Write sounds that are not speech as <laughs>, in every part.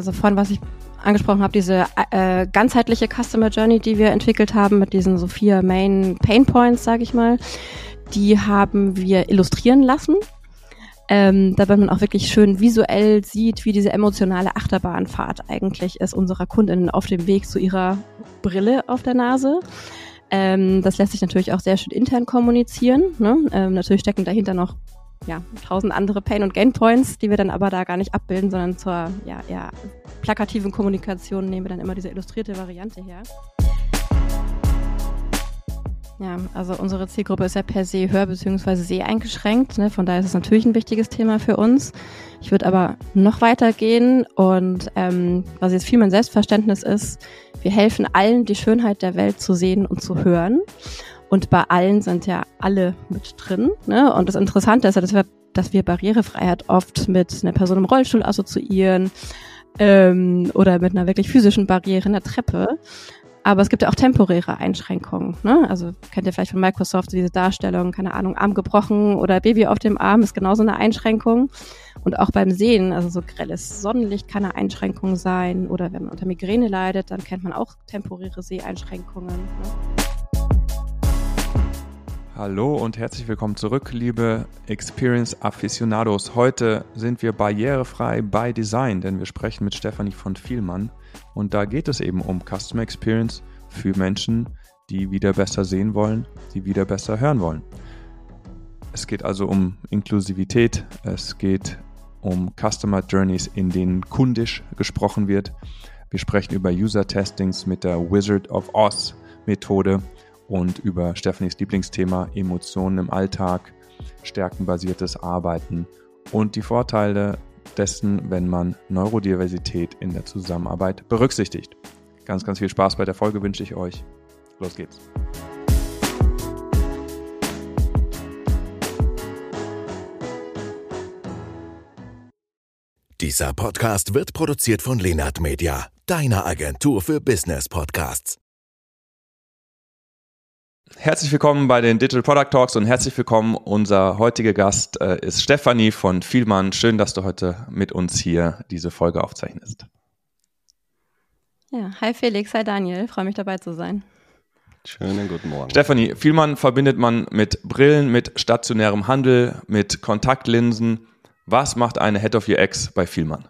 also vorhin, was ich angesprochen habe, diese äh, ganzheitliche Customer Journey, die wir entwickelt haben mit diesen so vier Main Pain Points, sage ich mal, die haben wir illustrieren lassen. Ähm, damit man auch wirklich schön visuell sieht, wie diese emotionale Achterbahnfahrt eigentlich ist unserer Kundinnen auf dem Weg zu ihrer Brille auf der Nase. Ähm, das lässt sich natürlich auch sehr schön intern kommunizieren. Ne? Ähm, natürlich stecken dahinter noch ja, tausend andere Pain- und Gain-Points, die wir dann aber da gar nicht abbilden, sondern zur ja, ja, plakativen Kommunikation nehmen wir dann immer diese illustrierte Variante her. Ja, also unsere Zielgruppe ist ja per se hör- bzw. seh eingeschränkt. Ne? Von daher ist es natürlich ein wichtiges Thema für uns. Ich würde aber noch weiter gehen und ähm, was jetzt viel mein Selbstverständnis ist, wir helfen allen, die Schönheit der Welt zu sehen und zu hören. Und bei allen sind ja alle mit drin. Ne? Und das Interessante ist ja, dass wir, dass wir Barrierefreiheit oft mit einer Person im Rollstuhl assoziieren ähm, oder mit einer wirklich physischen Barriere in der Treppe. Aber es gibt ja auch temporäre Einschränkungen. Ne? Also kennt ihr vielleicht von Microsoft diese Darstellung, keine Ahnung, Arm gebrochen oder Baby auf dem Arm ist genauso eine Einschränkung. Und auch beim Sehen, also so grelles Sonnenlicht kann eine Einschränkung sein. Oder wenn man unter Migräne leidet, dann kennt man auch temporäre Seheinschränkungen. Ne? Hallo und herzlich willkommen zurück, liebe Experience Aficionados. Heute sind wir barrierefrei bei Design, denn wir sprechen mit Stefanie von Vielmann und da geht es eben um Customer Experience für Menschen, die wieder besser sehen wollen, die wieder besser hören wollen. Es geht also um Inklusivität, es geht um Customer Journeys, in denen kundisch gesprochen wird. Wir sprechen über User Testings mit der Wizard of Oz Methode und über Stephanies Lieblingsthema Emotionen im Alltag, stärkenbasiertes Arbeiten und die Vorteile dessen, wenn man Neurodiversität in der Zusammenarbeit berücksichtigt. Ganz, ganz viel Spaß bei der Folge wünsche ich euch. Los geht's. Dieser Podcast wird produziert von Lenart Media, deiner Agentur für Business Podcasts. Herzlich willkommen bei den Digital Product Talks und herzlich willkommen. Unser heutiger Gast äh, ist Stefanie von Vielmann. Schön, dass du heute mit uns hier diese Folge aufzeichnest. Ja, hi Felix, hi Daniel, freue mich dabei zu sein. Schönen guten Morgen. Stefanie, Vielmann verbindet man mit Brillen, mit stationärem Handel, mit Kontaktlinsen. Was macht eine Head of UX bei Vielmann?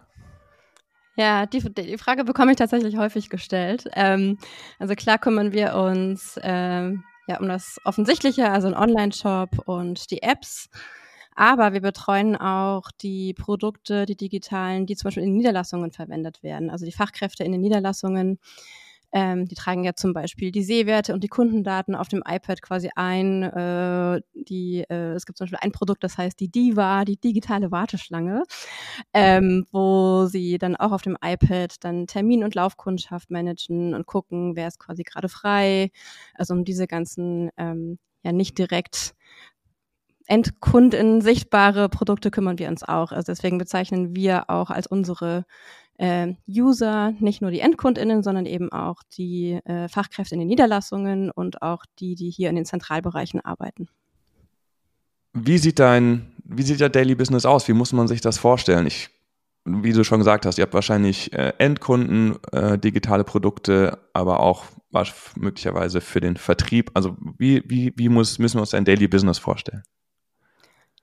Ja, die, die Frage bekomme ich tatsächlich häufig gestellt. Ähm, also klar kümmern wir uns ähm, ja, um das Offensichtliche, also ein Online-Shop und die Apps. Aber wir betreuen auch die Produkte, die digitalen, die zum Beispiel in Niederlassungen verwendet werden. Also die Fachkräfte in den Niederlassungen, ähm, die tragen ja zum Beispiel die Sehwerte und die Kundendaten auf dem iPad quasi ein. Äh, die, äh, es gibt zum Beispiel ein Produkt, das heißt die Diva, die digitale Warteschlange, ähm, wo sie dann auch auf dem iPad dann Termin- und Laufkundschaft managen und gucken, wer ist quasi gerade frei. Also um diese ganzen ähm, ja nicht direkt Endkunden sichtbare Produkte kümmern wir uns auch. Also deswegen bezeichnen wir auch als unsere äh, User, nicht nur die EndkundInnen, sondern eben auch die äh, Fachkräfte in den Niederlassungen und auch die, die hier in den Zentralbereichen arbeiten. Wie sieht dein, wie sieht der Daily Business aus? Wie muss man sich das vorstellen? Ich, wie du schon gesagt hast, ihr habt wahrscheinlich äh, Endkunden, äh, digitale Produkte, aber auch möglicherweise für den Vertrieb. Also wie, wie, wie muss, müssen wir uns ein Daily Business vorstellen?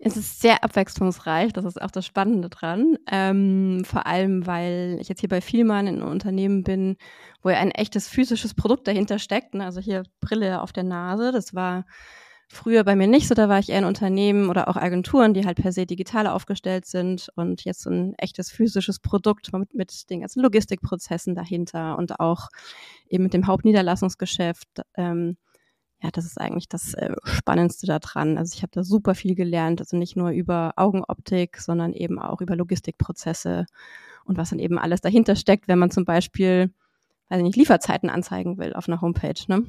Es ist sehr abwechslungsreich, das ist auch das Spannende dran. Ähm, vor allem, weil ich jetzt hier bei Vielmann in einem Unternehmen bin, wo ja ein echtes physisches Produkt dahinter steckt. Ne? Also hier Brille auf der Nase. Das war früher bei mir nicht so. Da war ich eher in Unternehmen oder auch Agenturen, die halt per se digital aufgestellt sind und jetzt so ein echtes physisches Produkt mit, mit den ganzen Logistikprozessen dahinter und auch eben mit dem Hauptniederlassungsgeschäft. Ähm, ja, das ist eigentlich das äh, Spannendste daran. Also ich habe da super viel gelernt, also nicht nur über Augenoptik, sondern eben auch über Logistikprozesse und was dann eben alles dahinter steckt, wenn man zum Beispiel, weiß ich nicht, Lieferzeiten anzeigen will auf einer Homepage. Ne?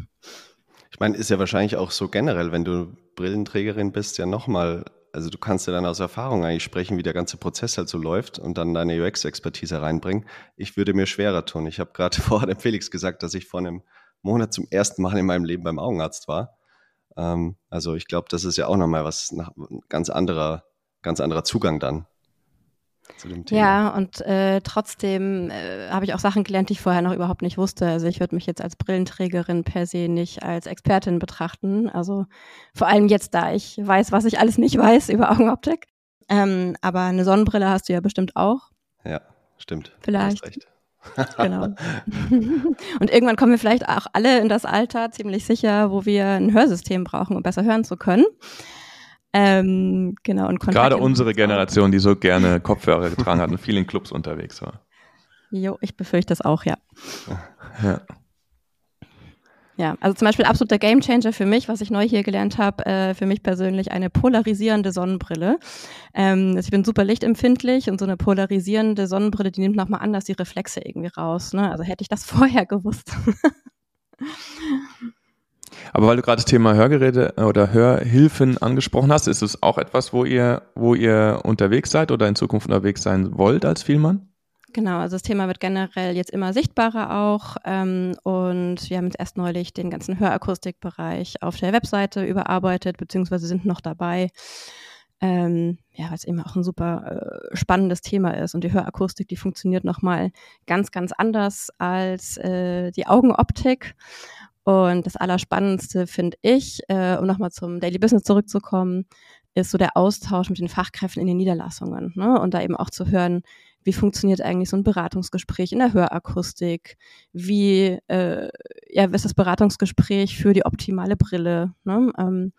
Ich meine, ist ja wahrscheinlich auch so generell, wenn du Brillenträgerin bist, ja nochmal, also du kannst ja dann aus Erfahrung eigentlich sprechen, wie der ganze Prozess halt so läuft und dann deine UX-Expertise reinbringen. Ich würde mir schwerer tun. Ich habe gerade <laughs> vor dem Felix gesagt, dass ich vor einem Monat zum ersten Mal in meinem Leben beim Augenarzt war. Ähm, also ich glaube, das ist ja auch nochmal was, nach, ganz anderer, ganz anderer Zugang dann. zu dem Thema. Ja, und äh, trotzdem äh, habe ich auch Sachen gelernt, die ich vorher noch überhaupt nicht wusste. Also ich würde mich jetzt als Brillenträgerin per se nicht als Expertin betrachten. Also vor allem jetzt, da ich weiß, was ich alles nicht weiß über Augenoptik. Ähm, aber eine Sonnenbrille hast du ja bestimmt auch. Ja, stimmt. Vielleicht. Genau. <laughs> <laughs> und irgendwann kommen wir vielleicht auch alle in das Alter, ziemlich sicher, wo wir ein Hörsystem brauchen, um besser hören zu können. Ähm, genau, und Kontakt Gerade unsere Generation, die so gerne Kopfhörer getragen hat und viel in Clubs unterwegs war. Jo, ich befürchte das auch, ja. Ja. Ja, also zum Beispiel absoluter Gamechanger für mich, was ich neu hier gelernt habe, äh, für mich persönlich eine polarisierende Sonnenbrille. Ähm, also ich bin super lichtempfindlich und so eine polarisierende Sonnenbrille, die nimmt nochmal anders die Reflexe irgendwie raus. Ne? Also hätte ich das <laughs> vorher gewusst. Aber weil du gerade das Thema Hörgeräte oder Hörhilfen angesprochen hast, ist es auch etwas, wo ihr, wo ihr unterwegs seid oder in Zukunft unterwegs sein wollt als Vielmann? Genau, also das Thema wird generell jetzt immer sichtbarer auch. Ähm, und wir haben jetzt erst neulich den ganzen Hörakustikbereich auf der Webseite überarbeitet, beziehungsweise sind noch dabei. Ähm, ja, weil es eben auch ein super äh, spannendes Thema ist. Und die Hörakustik, die funktioniert nochmal ganz, ganz anders als äh, die Augenoptik. Und das Allerspannendste finde ich, äh, um nochmal zum Daily Business zurückzukommen, ist so der Austausch mit den Fachkräften in den Niederlassungen. Ne? Und da eben auch zu hören, wie funktioniert eigentlich so ein Beratungsgespräch in der Hörakustik? Wie, äh, ja, ist das Beratungsgespräch für die optimale Brille? Ne? Ähm,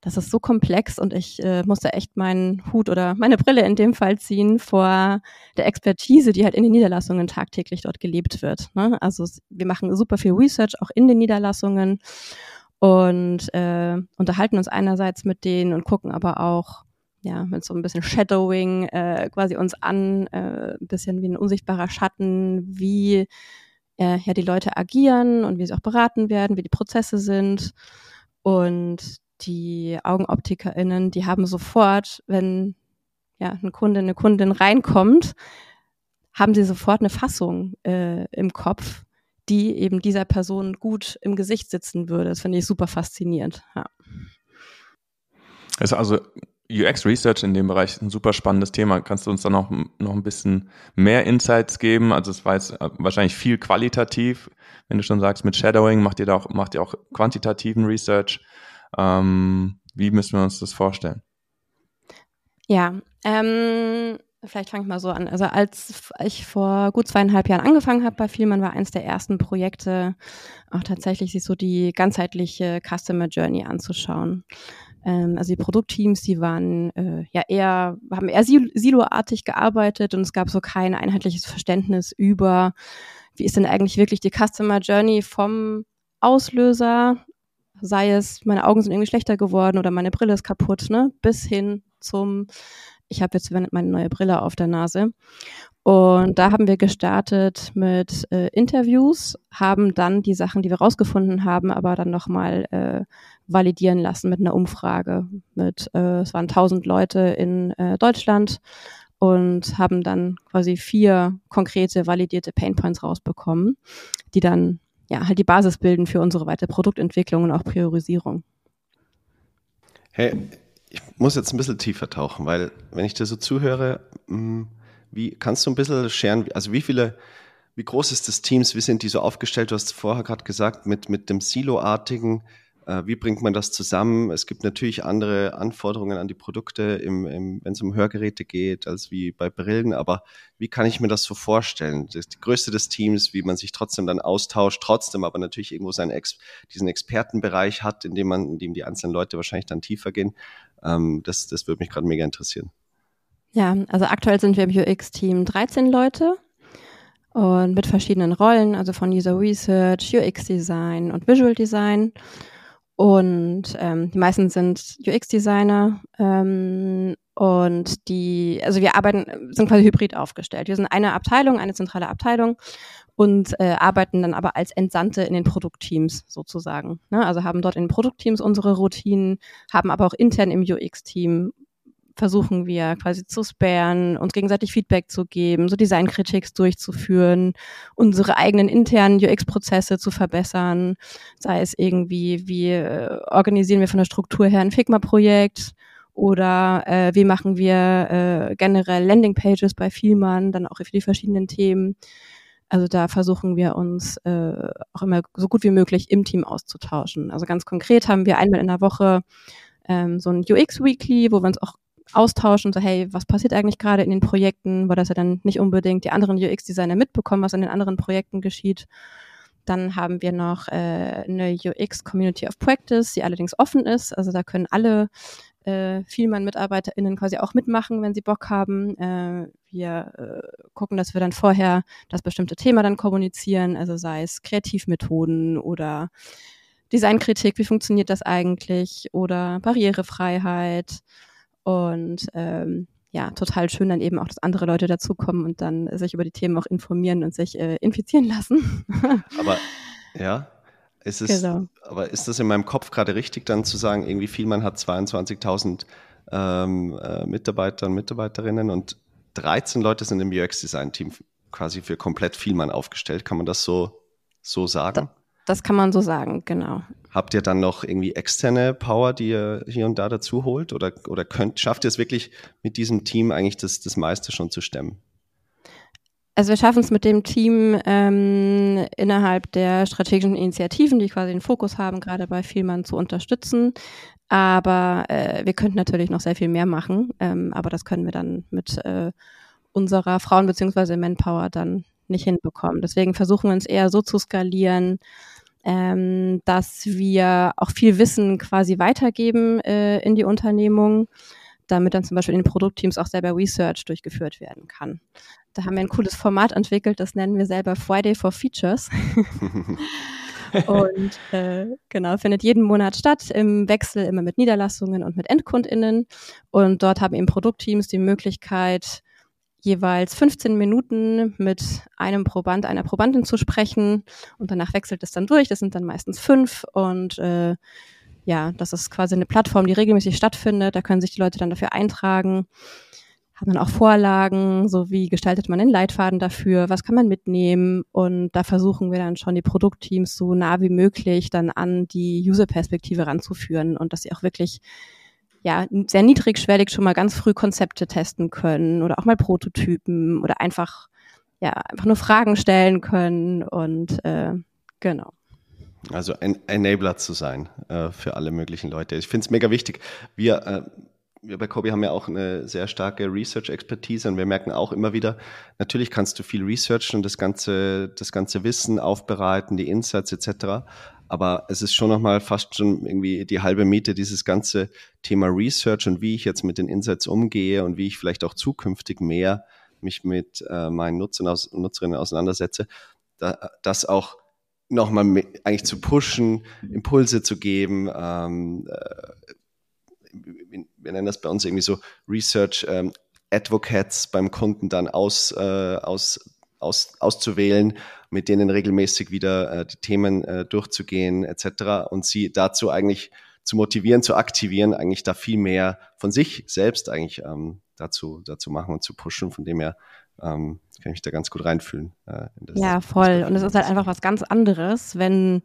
das ist so komplex und ich äh, musste echt meinen Hut oder meine Brille in dem Fall ziehen vor der Expertise, die halt in den Niederlassungen tagtäglich dort gelebt wird. Ne? Also wir machen super viel Research auch in den Niederlassungen und äh, unterhalten uns einerseits mit denen und gucken aber auch, ja, mit so ein bisschen Shadowing äh, quasi uns an, äh, ein bisschen wie ein unsichtbarer Schatten, wie äh, ja die Leute agieren und wie sie auch beraten werden, wie die Prozesse sind. Und die AugenoptikerInnen, die haben sofort, wenn ja, ein Kunde, eine Kundin reinkommt, haben sie sofort eine Fassung äh, im Kopf, die eben dieser Person gut im Gesicht sitzen würde. Das finde ich super faszinierend. Ja. ist also UX Research in dem Bereich ein super spannendes Thema. Kannst du uns da noch, noch ein bisschen mehr Insights geben? Also es war jetzt äh, wahrscheinlich viel qualitativ. Wenn du schon sagst, mit Shadowing macht ihr da auch, macht ihr auch quantitativen Research. Ähm, wie müssen wir uns das vorstellen? Ja, ähm, vielleicht fange ich mal so an. Also als ich vor gut zweieinhalb Jahren angefangen habe bei Vielmann, war eines der ersten Projekte auch tatsächlich sich so die ganzheitliche Customer Journey anzuschauen. Ähm, also die Produktteams, die waren äh, ja eher, haben eher siloartig gearbeitet und es gab so kein einheitliches Verständnis über, wie ist denn eigentlich wirklich die Customer Journey vom Auslöser sei es, meine Augen sind irgendwie schlechter geworden oder meine Brille ist kaputt, ne, bis hin zum, ich habe jetzt meine neue Brille auf der Nase. Und da haben wir gestartet mit äh, Interviews, haben dann die Sachen, die wir rausgefunden haben, aber dann nochmal äh, validieren lassen mit einer Umfrage. Mit, äh, es waren 1000 Leute in äh, Deutschland und haben dann quasi vier konkrete validierte Painpoints rausbekommen, die dann ja, halt die Basis bilden für unsere weitere Produktentwicklung und auch Priorisierung. Hey, ich muss jetzt ein bisschen tiefer tauchen, weil wenn ich dir so zuhöre, hm, wie kannst du ein bisschen scheren, also wie viele, wie groß ist das Teams, wie sind die so aufgestellt? Du hast vorher gerade gesagt, mit, mit dem Silo-artigen, äh, wie bringt man das zusammen? Es gibt natürlich andere Anforderungen an die Produkte, im, im, wenn es um Hörgeräte geht, als wie bei Brillen. Aber wie kann ich mir das so vorstellen? Das die Größe des Teams, wie man sich trotzdem dann austauscht, trotzdem aber natürlich irgendwo seinen Ex diesen Expertenbereich hat, in dem man, in dem die einzelnen Leute wahrscheinlich dann tiefer gehen. Ähm, das, das würde mich gerade mega interessieren. Ja, also aktuell sind wir im UX-Team 13 Leute und mit verschiedenen Rollen, also von User Research, UX Design und Visual Design. Und ähm, die meisten sind UX-Designer ähm, und die, also wir arbeiten, sind quasi hybrid aufgestellt. Wir sind eine Abteilung, eine zentrale Abteilung und äh, arbeiten dann aber als Entsandte in den Produktteams sozusagen. Ne? Also haben dort in den Produktteams unsere Routinen, haben aber auch intern im UX-Team versuchen wir quasi zu sparen, uns gegenseitig Feedback zu geben, so Designkritiks durchzuführen, unsere eigenen internen UX-Prozesse zu verbessern, sei es irgendwie, wie äh, organisieren wir von der Struktur her ein Figma-Projekt oder äh, wie machen wir äh, generell Landingpages bei Vielmann, dann auch für die verschiedenen Themen. Also da versuchen wir uns äh, auch immer so gut wie möglich im Team auszutauschen. Also ganz konkret haben wir einmal in der Woche ähm, so ein UX-Weekly, wo wir uns auch austauschen, so hey, was passiert eigentlich gerade in den Projekten, weil das ja dann nicht unbedingt die anderen UX-Designer mitbekommen, was in den anderen Projekten geschieht. Dann haben wir noch äh, eine UX Community of Practice, die allerdings offen ist. Also da können alle äh, Vielmann-MitarbeiterInnen quasi auch mitmachen, wenn sie Bock haben. Äh, wir äh, gucken, dass wir dann vorher das bestimmte Thema dann kommunizieren, also sei es Kreativmethoden oder Designkritik, wie funktioniert das eigentlich oder Barrierefreiheit und ähm, ja, total schön dann eben auch, dass andere Leute dazukommen und dann sich über die Themen auch informieren und sich äh, infizieren lassen. <laughs> Aber ja, ist es, genau. aber ist das in meinem Kopf gerade richtig, dann zu sagen, irgendwie Vielmann hat 22.000 ähm, äh, Mitarbeiter und Mitarbeiterinnen und 13 Leute sind im UX-Design-Team quasi für komplett Vielmann aufgestellt. Kann man das so, so sagen? Das kann man so sagen, genau. Habt ihr dann noch irgendwie externe Power, die ihr hier und da dazu holt? Oder, oder könnt, schafft ihr es wirklich mit diesem Team eigentlich das, das meiste schon zu stemmen? Also wir schaffen es mit dem Team ähm, innerhalb der strategischen Initiativen, die quasi den Fokus haben, gerade bei Vielmann zu unterstützen. Aber äh, wir könnten natürlich noch sehr viel mehr machen. Ähm, aber das können wir dann mit äh, unserer Frauen- bzw. Manpower dann nicht hinbekommen. Deswegen versuchen wir uns eher so zu skalieren, ähm, dass wir auch viel Wissen quasi weitergeben äh, in die Unternehmung, damit dann zum Beispiel in den Produktteams auch selber Research durchgeführt werden kann. Da haben wir ein cooles Format entwickelt, das nennen wir selber Friday for Features. <laughs> und äh, genau, findet jeden Monat statt, im Wechsel immer mit Niederlassungen und mit EndkundInnen. Und dort haben eben Produktteams die Möglichkeit, jeweils 15 Minuten mit einem Proband, einer Probandin zu sprechen und danach wechselt es dann durch. Das sind dann meistens fünf und äh, ja, das ist quasi eine Plattform, die regelmäßig stattfindet. Da können sich die Leute dann dafür eintragen, haben dann auch Vorlagen, so wie gestaltet man den Leitfaden dafür, was kann man mitnehmen und da versuchen wir dann schon die Produktteams so nah wie möglich dann an die User-Perspektive ranzuführen und dass sie auch wirklich ja, sehr niedrigschwellig schon mal ganz früh Konzepte testen können oder auch mal Prototypen oder einfach, ja, einfach nur Fragen stellen können und äh, genau. Also ein Enabler zu sein äh, für alle möglichen Leute. Ich finde es mega wichtig. Wir, äh, wir bei Kobi haben ja auch eine sehr starke Research-Expertise und wir merken auch immer wieder, natürlich kannst du viel researchen und das ganze, das ganze Wissen aufbereiten, die Insights etc. Aber es ist schon nochmal fast schon irgendwie die halbe Miete, dieses ganze Thema Research und wie ich jetzt mit den Insights umgehe und wie ich vielleicht auch zukünftig mehr mich mit äh, meinen Nutzern aus, Nutzerinnen auseinandersetze, da, das auch nochmal eigentlich zu pushen, Impulse zu geben. Ähm, äh, wir nennen das bei uns irgendwie so Research ähm, Advocates beim Kunden dann aus, äh, aus aus, auszuwählen, mit denen regelmäßig wieder äh, die Themen äh, durchzugehen etc. und sie dazu eigentlich zu motivieren, zu aktivieren, eigentlich da viel mehr von sich selbst eigentlich ähm, dazu, dazu machen und zu pushen. Von dem her ähm, kann ich mich da ganz gut reinfühlen. Äh, ja, voll. Und es ist halt einfach was ganz anderes, wenn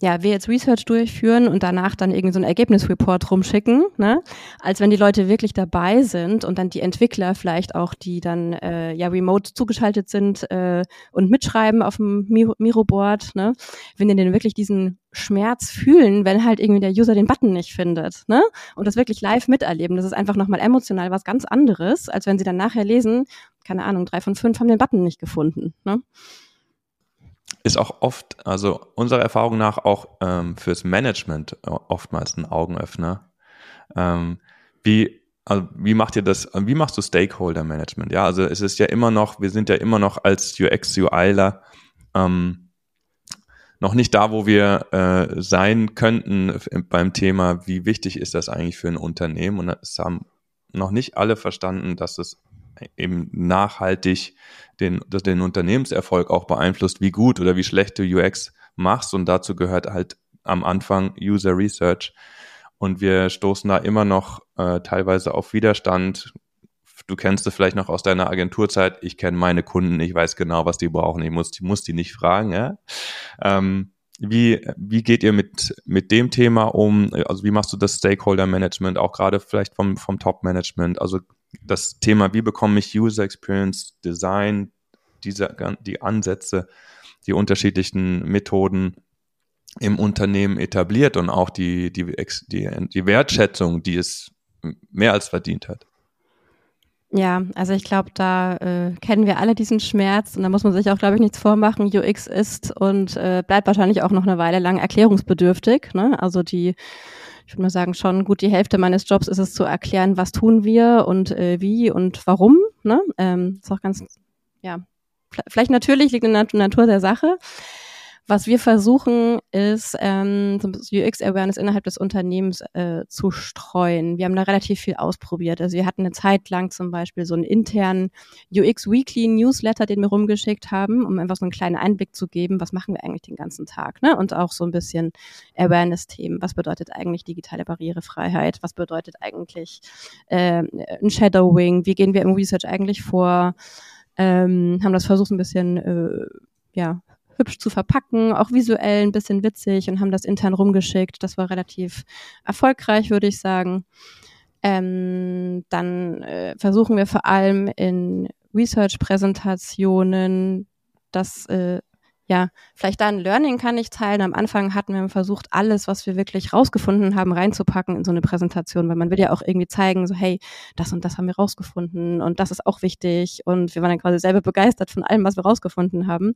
ja, wir jetzt Research durchführen und danach dann irgendwie so einen Ergebnisreport rumschicken, ne? als wenn die Leute wirklich dabei sind und dann die Entwickler vielleicht auch, die dann äh, ja remote zugeschaltet sind äh, und mitschreiben auf dem Miro-Board, ne? wenn die denn wirklich diesen Schmerz fühlen, wenn halt irgendwie der User den Button nicht findet, ne? Und das wirklich live miterleben. Das ist einfach nochmal emotional was ganz anderes, als wenn sie dann nachher lesen, keine Ahnung, drei von fünf haben den Button nicht gefunden, ne? Ist auch oft, also unserer Erfahrung nach auch ähm, fürs Management oftmals ein Augenöffner. Ähm, wie, also wie macht ihr das, wie machst du Stakeholder Management? Ja, also es ist ja immer noch, wir sind ja immer noch als UX, UIler ähm, noch nicht da, wo wir äh, sein könnten beim Thema, wie wichtig ist das eigentlich für ein Unternehmen? Und es haben noch nicht alle verstanden, dass es eben nachhaltig den, den Unternehmenserfolg auch beeinflusst, wie gut oder wie schlecht du UX machst. Und dazu gehört halt am Anfang User Research. Und wir stoßen da immer noch äh, teilweise auf Widerstand. Du kennst es vielleicht noch aus deiner Agenturzeit. Ich kenne meine Kunden, ich weiß genau, was die brauchen. Ich muss, ich muss die nicht fragen. Ja? Ähm, wie, wie geht ihr mit, mit dem Thema um? Also wie machst du das Stakeholder Management, auch gerade vielleicht vom, vom Top-Management? Also das Thema, wie bekomme ich User Experience Design, diese, die Ansätze, die unterschiedlichen Methoden im Unternehmen etabliert und auch die, die, die, die Wertschätzung, die es mehr als verdient hat. Ja, also ich glaube, da äh, kennen wir alle diesen Schmerz und da muss man sich auch, glaube ich, nichts vormachen. UX ist und äh, bleibt wahrscheinlich auch noch eine Weile lang erklärungsbedürftig. Ne? Also die, ich würde mal sagen, schon gut die Hälfte meines Jobs ist es zu erklären, was tun wir und äh, wie und warum. Ne? Ähm, ist auch ganz, ja, vielleicht natürlich liegt in der Natur der Sache. Was wir versuchen, ist ähm, UX-Awareness innerhalb des Unternehmens äh, zu streuen. Wir haben da relativ viel ausprobiert. Also wir hatten eine Zeit lang zum Beispiel so einen internen UX Weekly Newsletter, den wir rumgeschickt haben, um einfach so einen kleinen Einblick zu geben, was machen wir eigentlich den ganzen Tag. Ne? Und auch so ein bisschen Awareness-Themen. Was bedeutet eigentlich digitale Barrierefreiheit? Was bedeutet eigentlich äh, ein Shadowing? Wie gehen wir im Research eigentlich vor? Ähm, haben das versucht, ein bisschen äh, ja, hübsch zu verpacken, auch visuell ein bisschen witzig und haben das intern rumgeschickt. Das war relativ erfolgreich, würde ich sagen. Ähm, dann äh, versuchen wir vor allem in Research-Präsentationen, dass äh, ja, vielleicht da ein Learning kann ich teilen. Am Anfang hatten wir versucht, alles, was wir wirklich rausgefunden haben, reinzupacken in so eine Präsentation, weil man will ja auch irgendwie zeigen, so, hey, das und das haben wir rausgefunden und das ist auch wichtig. Und wir waren dann quasi selber begeistert von allem, was wir rausgefunden haben.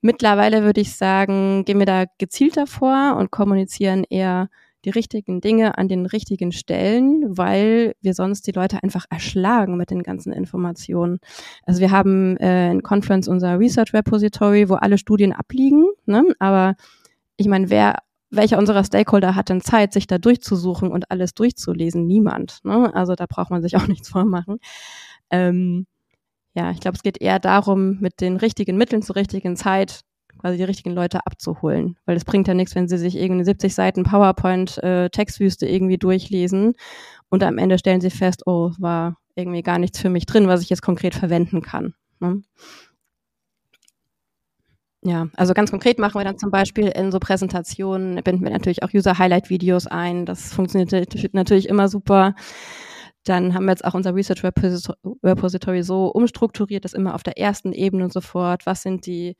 Mittlerweile würde ich sagen, gehen wir da gezielter vor und kommunizieren eher die richtigen Dinge an den richtigen Stellen, weil wir sonst die Leute einfach erschlagen mit den ganzen Informationen. Also wir haben äh, in Conference unser Research Repository, wo alle Studien abliegen, ne? aber ich meine, wer welcher unserer Stakeholder hat denn Zeit, sich da durchzusuchen und alles durchzulesen? Niemand. Ne? Also da braucht man sich auch <laughs> nichts vormachen. Ähm, ja, ich glaube, es geht eher darum, mit den richtigen Mitteln zur richtigen Zeit quasi die richtigen Leute abzuholen. Weil es bringt ja nichts, wenn sie sich irgendwie 70 Seiten PowerPoint-Textwüste äh, irgendwie durchlesen und am Ende stellen sie fest, oh, war irgendwie gar nichts für mich drin, was ich jetzt konkret verwenden kann. Ne? Ja, also ganz konkret machen wir dann zum Beispiel in so Präsentationen, binden wir natürlich auch User-Highlight-Videos ein. Das funktioniert natürlich immer super. Dann haben wir jetzt auch unser Research Repository so umstrukturiert, dass immer auf der ersten Ebene und sofort, was sind die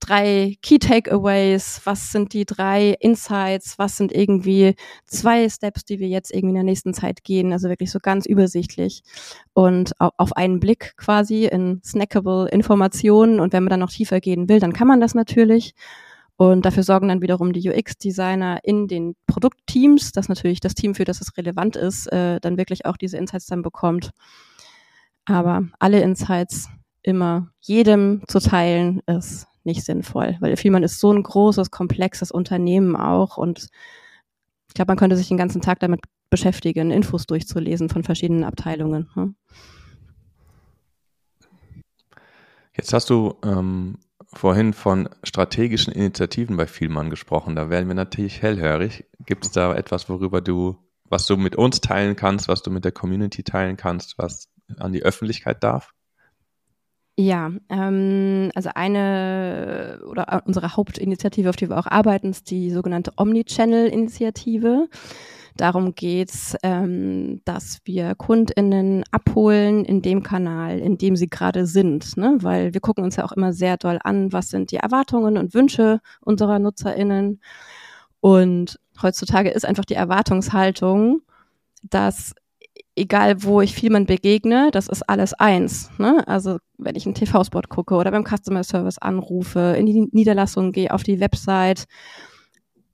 drei Key Takeaways, was sind die drei Insights, was sind irgendwie zwei Steps, die wir jetzt irgendwie in der nächsten Zeit gehen, also wirklich so ganz übersichtlich und auf einen Blick quasi in snackable Informationen. Und wenn man dann noch tiefer gehen will, dann kann man das natürlich und dafür sorgen dann wiederum die UX-Designer in den Produktteams, dass natürlich das Team, für das es relevant ist, äh, dann wirklich auch diese Insights dann bekommt. Aber alle Insights immer jedem zu teilen, ist nicht sinnvoll, weil Vielmann ist so ein großes, komplexes Unternehmen auch und ich glaube, man könnte sich den ganzen Tag damit beschäftigen, Infos durchzulesen von verschiedenen Abteilungen. Hm? Jetzt hast du ähm, vorhin von strategischen Initiativen bei Vielmann gesprochen. Da werden wir natürlich hellhörig. Gibt es da etwas, worüber du, was du mit uns teilen kannst, was du mit der Community teilen kannst, was an die Öffentlichkeit darf? Ja, ähm, also eine oder unsere Hauptinitiative, auf die wir auch arbeiten, ist die sogenannte Omnichannel-Initiative. Darum geht's, ähm, dass wir KundInnen abholen in dem Kanal, in dem sie gerade sind. Ne? Weil wir gucken uns ja auch immer sehr doll an, was sind die Erwartungen und Wünsche unserer NutzerInnen. Und heutzutage ist einfach die Erwartungshaltung, dass egal wo ich viel man begegne, das ist alles eins. Ne? Also wenn ich einen TV-Spot gucke oder beim Customer Service anrufe, in die Niederlassung gehe, auf die Website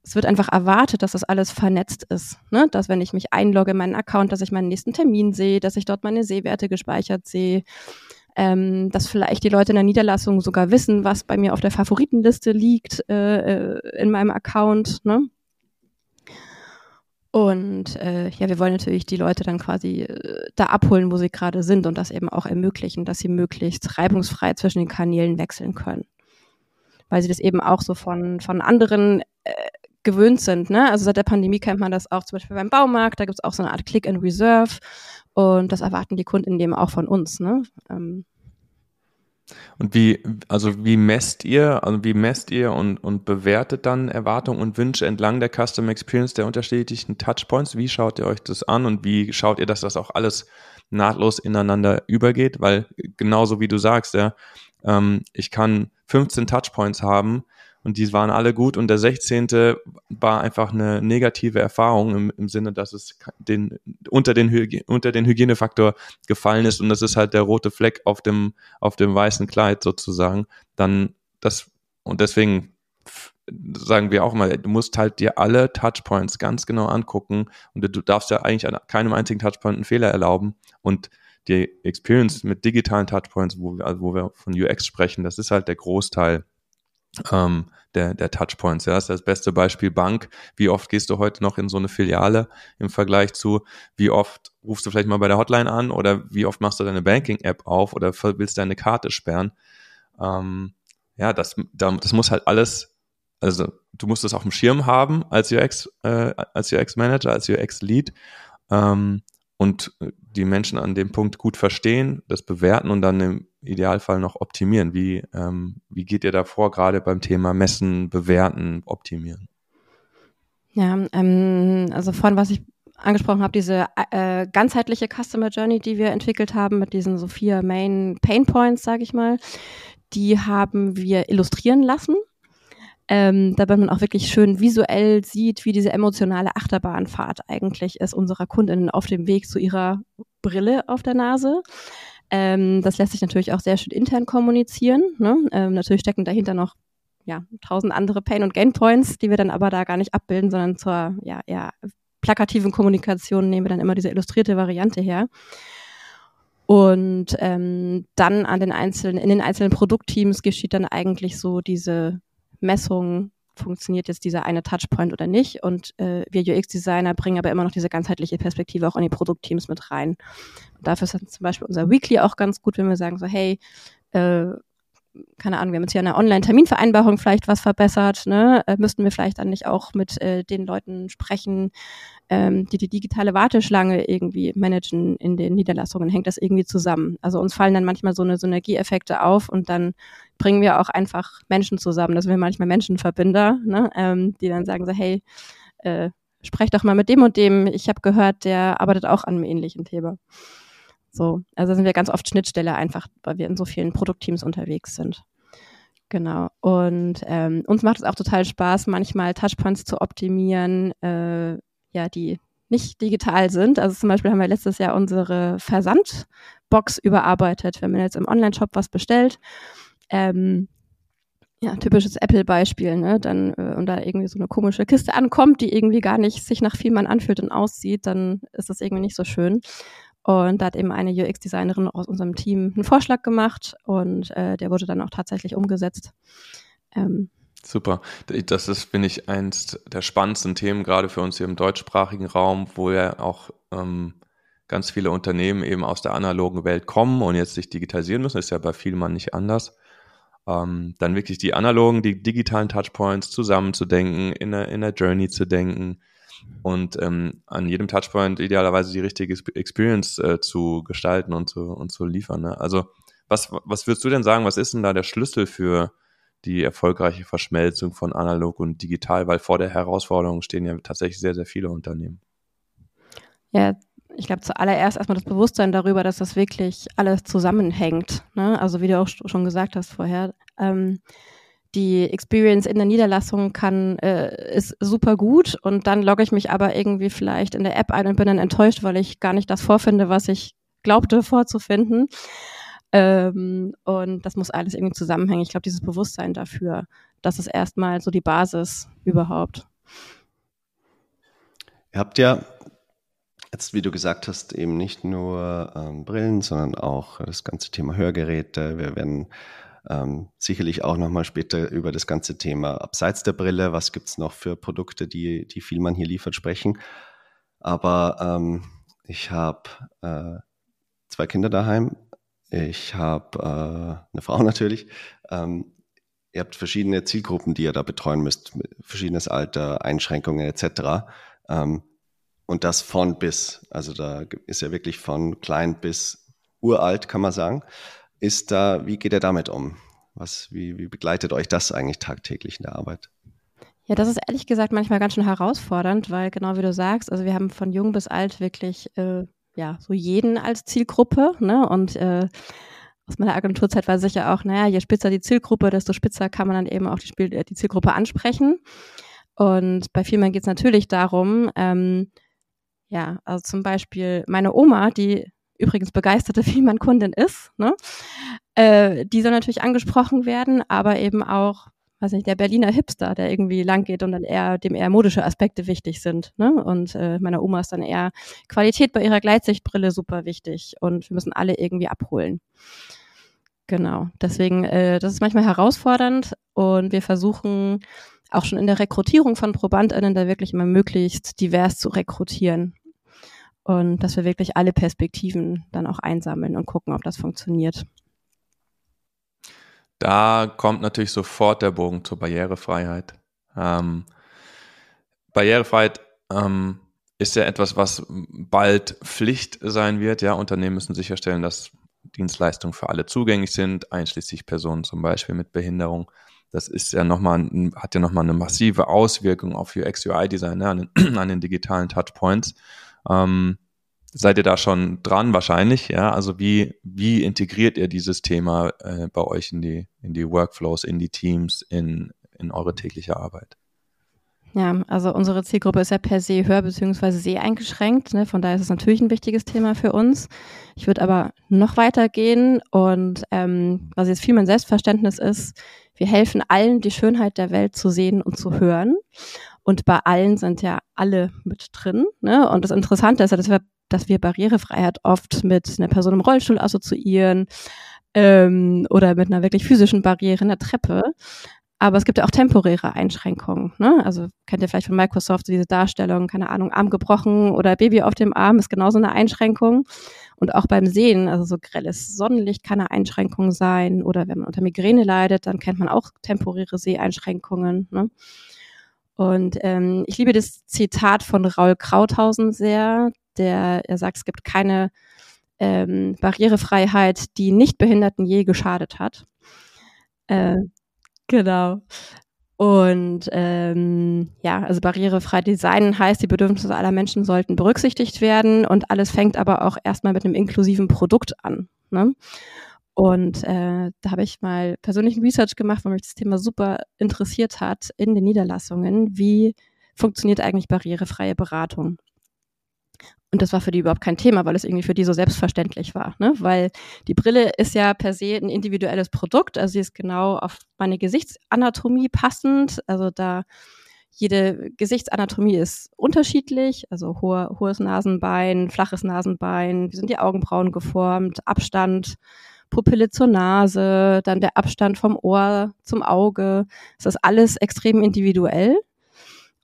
es wird einfach erwartet, dass das alles vernetzt ist. Ne? Dass wenn ich mich einlogge in meinen Account, dass ich meinen nächsten Termin sehe, dass ich dort meine Sehwerte gespeichert sehe, ähm, dass vielleicht die Leute in der Niederlassung sogar wissen, was bei mir auf der Favoritenliste liegt äh, äh in meinem Account. Ne? Und äh, ja, wir wollen natürlich die Leute dann quasi äh, da abholen, wo sie gerade sind und das eben auch ermöglichen, dass sie möglichst reibungsfrei zwischen den Kanälen wechseln können. Weil sie das eben auch so von, von anderen äh, gewöhnt sind. Ne? Also seit der Pandemie kennt man das auch zum Beispiel beim Baumarkt, da gibt es auch so eine Art Click and Reserve und das erwarten die Kunden eben auch von uns. Ne? Ähm, Und wie, also wie messt ihr, also wie messt ihr und, und bewertet dann Erwartungen und Wünsche entlang der Custom Experience der unterschiedlichen Touchpoints? Wie schaut ihr euch das an und wie schaut ihr, dass das auch alles nahtlos ineinander übergeht? Weil genauso wie du sagst, ja, ähm, ich kann 15 Touchpoints haben, und die waren alle gut. Und der 16. war einfach eine negative Erfahrung im, im Sinne, dass es den, unter, den unter den Hygienefaktor gefallen ist. Und das ist halt der rote Fleck auf dem, auf dem weißen Kleid sozusagen, dann das, und deswegen sagen wir auch mal, du musst halt dir alle Touchpoints ganz genau angucken. Und du darfst ja eigentlich an keinem einzigen Touchpoint einen Fehler erlauben. Und die Experience mit digitalen Touchpoints, wo wir, also wo wir von UX sprechen, das ist halt der Großteil ähm, der, der Touchpoints. Ja, das ist das beste Beispiel Bank. Wie oft gehst du heute noch in so eine Filiale im Vergleich zu, wie oft rufst du vielleicht mal bei der Hotline an oder wie oft machst du deine Banking-App auf oder willst deine Karte sperren? Ähm, ja, das, das muss halt alles, also du musst das auf dem Schirm haben als UX, äh, als UX-Manager, als UX-Lead ähm, und die Menschen an dem Punkt gut verstehen, das bewerten und dann im Idealfall noch optimieren? Wie, ähm, wie geht ihr da vor, gerade beim Thema Messen, Bewerten, Optimieren? Ja, ähm, also von was ich angesprochen habe, diese äh, ganzheitliche Customer Journey, die wir entwickelt haben mit diesen so vier Main Pain Points, sage ich mal, die haben wir illustrieren lassen. Ähm, dabei man auch wirklich schön visuell sieht, wie diese emotionale Achterbahnfahrt eigentlich ist unserer Kundinnen auf dem Weg zu ihrer Brille auf der Nase. Ähm, das lässt sich natürlich auch sehr schön intern kommunizieren. Ne? Ähm, natürlich stecken dahinter noch ja, tausend andere Pain- und Gain-Points, die wir dann aber da gar nicht abbilden, sondern zur ja, ja, plakativen Kommunikation nehmen wir dann immer diese illustrierte Variante her. Und ähm, dann an den einzelnen, in den einzelnen Produktteams geschieht dann eigentlich so diese Messung funktioniert jetzt dieser eine Touchpoint oder nicht. Und äh, wir UX-Designer bringen aber immer noch diese ganzheitliche Perspektive auch in die Produktteams mit rein. Und dafür ist zum Beispiel unser Weekly auch ganz gut, wenn wir sagen so, hey, äh, keine Ahnung, wir haben jetzt hier eine Online-Terminvereinbarung vielleicht was verbessert, ne? Äh, müssten wir vielleicht dann nicht auch mit äh, den Leuten sprechen, ähm, die die digitale Warteschlange irgendwie managen in den Niederlassungen, hängt das irgendwie zusammen. Also uns fallen dann manchmal so eine Synergieeffekte auf und dann bringen wir auch einfach Menschen zusammen. Das sind wir manchmal Menschenverbinder, ne? ähm, die dann sagen so, hey, äh, sprech doch mal mit dem und dem. Ich habe gehört, der arbeitet auch an einem ähnlichen Thema. So, also sind wir ganz oft Schnittstelle einfach, weil wir in so vielen Produktteams unterwegs sind. Genau. Und ähm, uns macht es auch total Spaß, manchmal Touchpoints zu optimieren, äh, ja, die nicht digital sind. Also zum Beispiel haben wir letztes Jahr unsere Versandbox überarbeitet, wenn man jetzt im Online-Shop was bestellt. Ähm, ja, typisches Apple-Beispiel, ne? Dann, äh, und da irgendwie so eine komische Kiste ankommt, die irgendwie gar nicht sich nach viel man anfühlt und aussieht, dann ist das irgendwie nicht so schön. Und da hat eben eine UX-Designerin aus unserem Team einen Vorschlag gemacht und äh, der wurde dann auch tatsächlich umgesetzt. Ähm, Super. Das ist, finde ich, eins der spannendsten Themen, gerade für uns hier im deutschsprachigen Raum, wo ja auch ähm, ganz viele Unternehmen eben aus der analogen Welt kommen und jetzt sich digitalisieren müssen. Ist ja bei vielen nicht anders. Ähm, dann wirklich die analogen, die digitalen Touchpoints zusammenzudenken, in der, in der Journey zu denken, und ähm, an jedem Touchpoint idealerweise die richtige Experience äh, zu gestalten und zu, und zu liefern. Ne? Also was, was würdest du denn sagen, was ist denn da der Schlüssel für die erfolgreiche Verschmelzung von analog und digital? Weil vor der Herausforderung stehen ja tatsächlich sehr, sehr viele Unternehmen. Ja, ich glaube zuallererst erstmal das Bewusstsein darüber, dass das wirklich alles zusammenhängt. Ne? Also wie du auch schon gesagt hast vorher. Ähm, die Experience in der Niederlassung kann, äh, ist super gut und dann logge ich mich aber irgendwie vielleicht in der App ein und bin dann enttäuscht, weil ich gar nicht das vorfinde, was ich glaubte vorzufinden. Ähm, und das muss alles irgendwie zusammenhängen. Ich glaube, dieses Bewusstsein dafür, das ist erstmal so die Basis überhaupt. Ihr habt ja jetzt, wie du gesagt hast, eben nicht nur ähm, Brillen, sondern auch das ganze Thema Hörgeräte. Wir werden ähm, sicherlich auch nochmal später über das ganze Thema abseits der Brille, was gibt es noch für Produkte, die, die viel man hier liefert, sprechen. Aber ähm, ich habe äh, zwei Kinder daheim. Ich habe äh, eine Frau <laughs> natürlich. Ähm, ihr habt verschiedene Zielgruppen, die ihr da betreuen müsst, verschiedenes Alter, Einschränkungen etc. Ähm, und das von bis. Also da ist ja wirklich von klein bis uralt, kann man sagen ist da, wie geht er damit um? Was, wie, wie begleitet euch das eigentlich tagtäglich in der Arbeit? Ja, das ist ehrlich gesagt manchmal ganz schön herausfordernd, weil genau wie du sagst, also wir haben von jung bis alt wirklich äh, ja so jeden als Zielgruppe, ne? Und äh, aus meiner Agenturzeit war sicher auch, naja, je spitzer die Zielgruppe, desto spitzer kann man dann eben auch die, Spiel äh, die Zielgruppe ansprechen. Und bei Vielmann geht es natürlich darum, ähm, ja, also zum Beispiel meine Oma, die übrigens begeisterte <laughs> Vielmann-Kundin ist, ne? Äh, die soll natürlich angesprochen werden, aber eben auch, weiß nicht, der Berliner Hipster, der irgendwie lang geht und dann eher, dem eher modische Aspekte wichtig sind. Ne? Und äh, meiner Oma ist dann eher Qualität bei ihrer Gleitsichtbrille super wichtig und wir müssen alle irgendwie abholen. Genau, deswegen, äh, das ist manchmal herausfordernd und wir versuchen auch schon in der Rekrutierung von ProbandInnen da wirklich immer möglichst divers zu rekrutieren. Und dass wir wirklich alle Perspektiven dann auch einsammeln und gucken, ob das funktioniert. Da kommt natürlich sofort der Bogen zur Barrierefreiheit. Ähm, Barrierefreiheit ähm, ist ja etwas, was bald Pflicht sein wird. Ja, Unternehmen müssen sicherstellen, dass Dienstleistungen für alle zugänglich sind, einschließlich Personen zum Beispiel mit Behinderung. Das ist ja nochmal, hat ja nochmal eine massive Auswirkung auf UX, UI-Design, ne, an, <clears throat> an den digitalen Touchpoints. Ähm, seid ihr da schon dran wahrscheinlich, ja? Also wie, wie integriert ihr dieses Thema äh, bei euch in die, in die Workflows, in die Teams, in, in eure tägliche Arbeit? Ja, also unsere Zielgruppe ist ja per se hör- bzw. seh eingeschränkt. Ne? Von daher ist es natürlich ein wichtiges Thema für uns. Ich würde aber noch weiter gehen und ähm, was jetzt viel mein Selbstverständnis ist, wir helfen allen, die Schönheit der Welt zu sehen und zu hören. Und bei allen sind ja alle mit drin. Ne? Und das Interessante ist ja, dass wir dass wir Barrierefreiheit oft mit einer Person im Rollstuhl assoziieren ähm, oder mit einer wirklich physischen Barriere in der Treppe. Aber es gibt ja auch temporäre Einschränkungen. Ne? Also kennt ihr vielleicht von Microsoft diese Darstellung, keine Ahnung, Arm gebrochen oder Baby auf dem Arm ist genauso eine Einschränkung. Und auch beim Sehen, also so grelles Sonnenlicht kann eine Einschränkung sein. Oder wenn man unter Migräne leidet, dann kennt man auch temporäre Seheinschränkungen. Ne? Und ähm, ich liebe das Zitat von Raul Krauthausen sehr, der er sagt, es gibt keine ähm, Barrierefreiheit, die Nichtbehinderten je geschadet hat. Äh, genau. Und ähm, ja, also barrierefrei Design heißt, die Bedürfnisse aller Menschen sollten berücksichtigt werden und alles fängt aber auch erstmal mit einem inklusiven Produkt an. Ne? Und äh, da habe ich mal persönlichen Research gemacht, weil mich das Thema super interessiert hat in den Niederlassungen. Wie funktioniert eigentlich barrierefreie Beratung? Und das war für die überhaupt kein Thema, weil es irgendwie für die so selbstverständlich war. Ne? Weil die Brille ist ja per se ein individuelles Produkt, also sie ist genau auf meine Gesichtsanatomie passend. Also da jede Gesichtsanatomie ist unterschiedlich, also hohe, hohes Nasenbein, flaches Nasenbein, wie sind die Augenbrauen geformt, Abstand, Pupille zur Nase, dann der Abstand vom Ohr zum Auge. Das ist alles extrem individuell.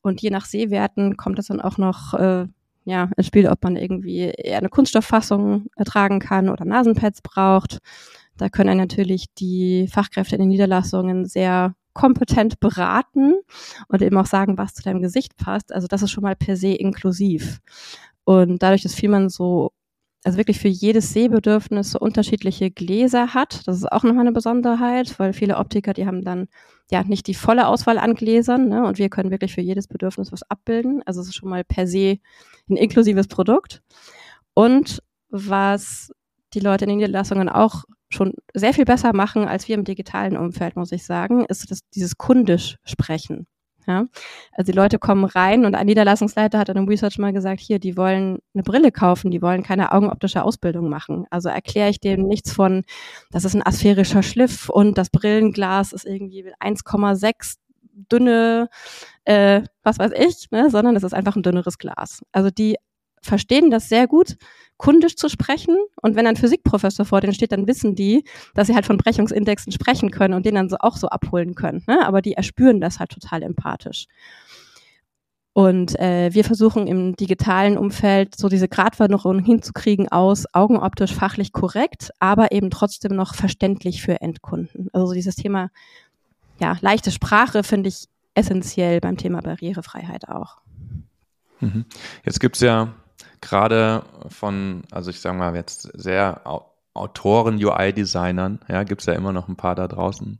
Und je nach Sehwerten kommt das dann auch noch äh, ja, ins Spiel, ob man irgendwie eher eine Kunststofffassung ertragen kann oder Nasenpads braucht. Da können natürlich die Fachkräfte in den Niederlassungen sehr kompetent beraten und eben auch sagen, was zu deinem Gesicht passt. Also das ist schon mal per se inklusiv. Und dadurch, dass Vielmann so also wirklich für jedes Sehbedürfnis so unterschiedliche Gläser hat. Das ist auch nochmal eine Besonderheit, weil viele Optiker, die haben dann ja nicht die volle Auswahl an Gläsern ne? und wir können wirklich für jedes Bedürfnis was abbilden. Also es ist schon mal per se ein inklusives Produkt. Und was die Leute in den Niederlassungen auch schon sehr viel besser machen als wir im digitalen Umfeld, muss ich sagen, ist das, dieses kundisch sprechen. Ja? Also die Leute kommen rein und ein Niederlassungsleiter hat in einem Research mal gesagt, hier, die wollen eine Brille kaufen, die wollen keine augenoptische Ausbildung machen. Also erkläre ich dem nichts von, das ist ein asphärischer Schliff und das Brillenglas ist irgendwie 1,6 dünne, äh, was weiß ich, ne? sondern es ist einfach ein dünneres Glas. Also die verstehen das sehr gut, kundisch zu sprechen. Und wenn ein Physikprofessor vor denen steht, dann wissen die, dass sie halt von Brechungsindexen sprechen können und den dann so auch so abholen können. Ne? Aber die erspüren das halt total empathisch. Und äh, wir versuchen im digitalen Umfeld so diese Gratwanderung hinzukriegen aus augenoptisch fachlich korrekt, aber eben trotzdem noch verständlich für Endkunden. Also dieses Thema, ja, leichte Sprache finde ich essentiell beim Thema Barrierefreiheit auch. Mhm. Jetzt gibt's ja gerade von, also ich sage mal jetzt sehr Autoren, UI-Designern, ja, gibt es ja immer noch ein paar da draußen.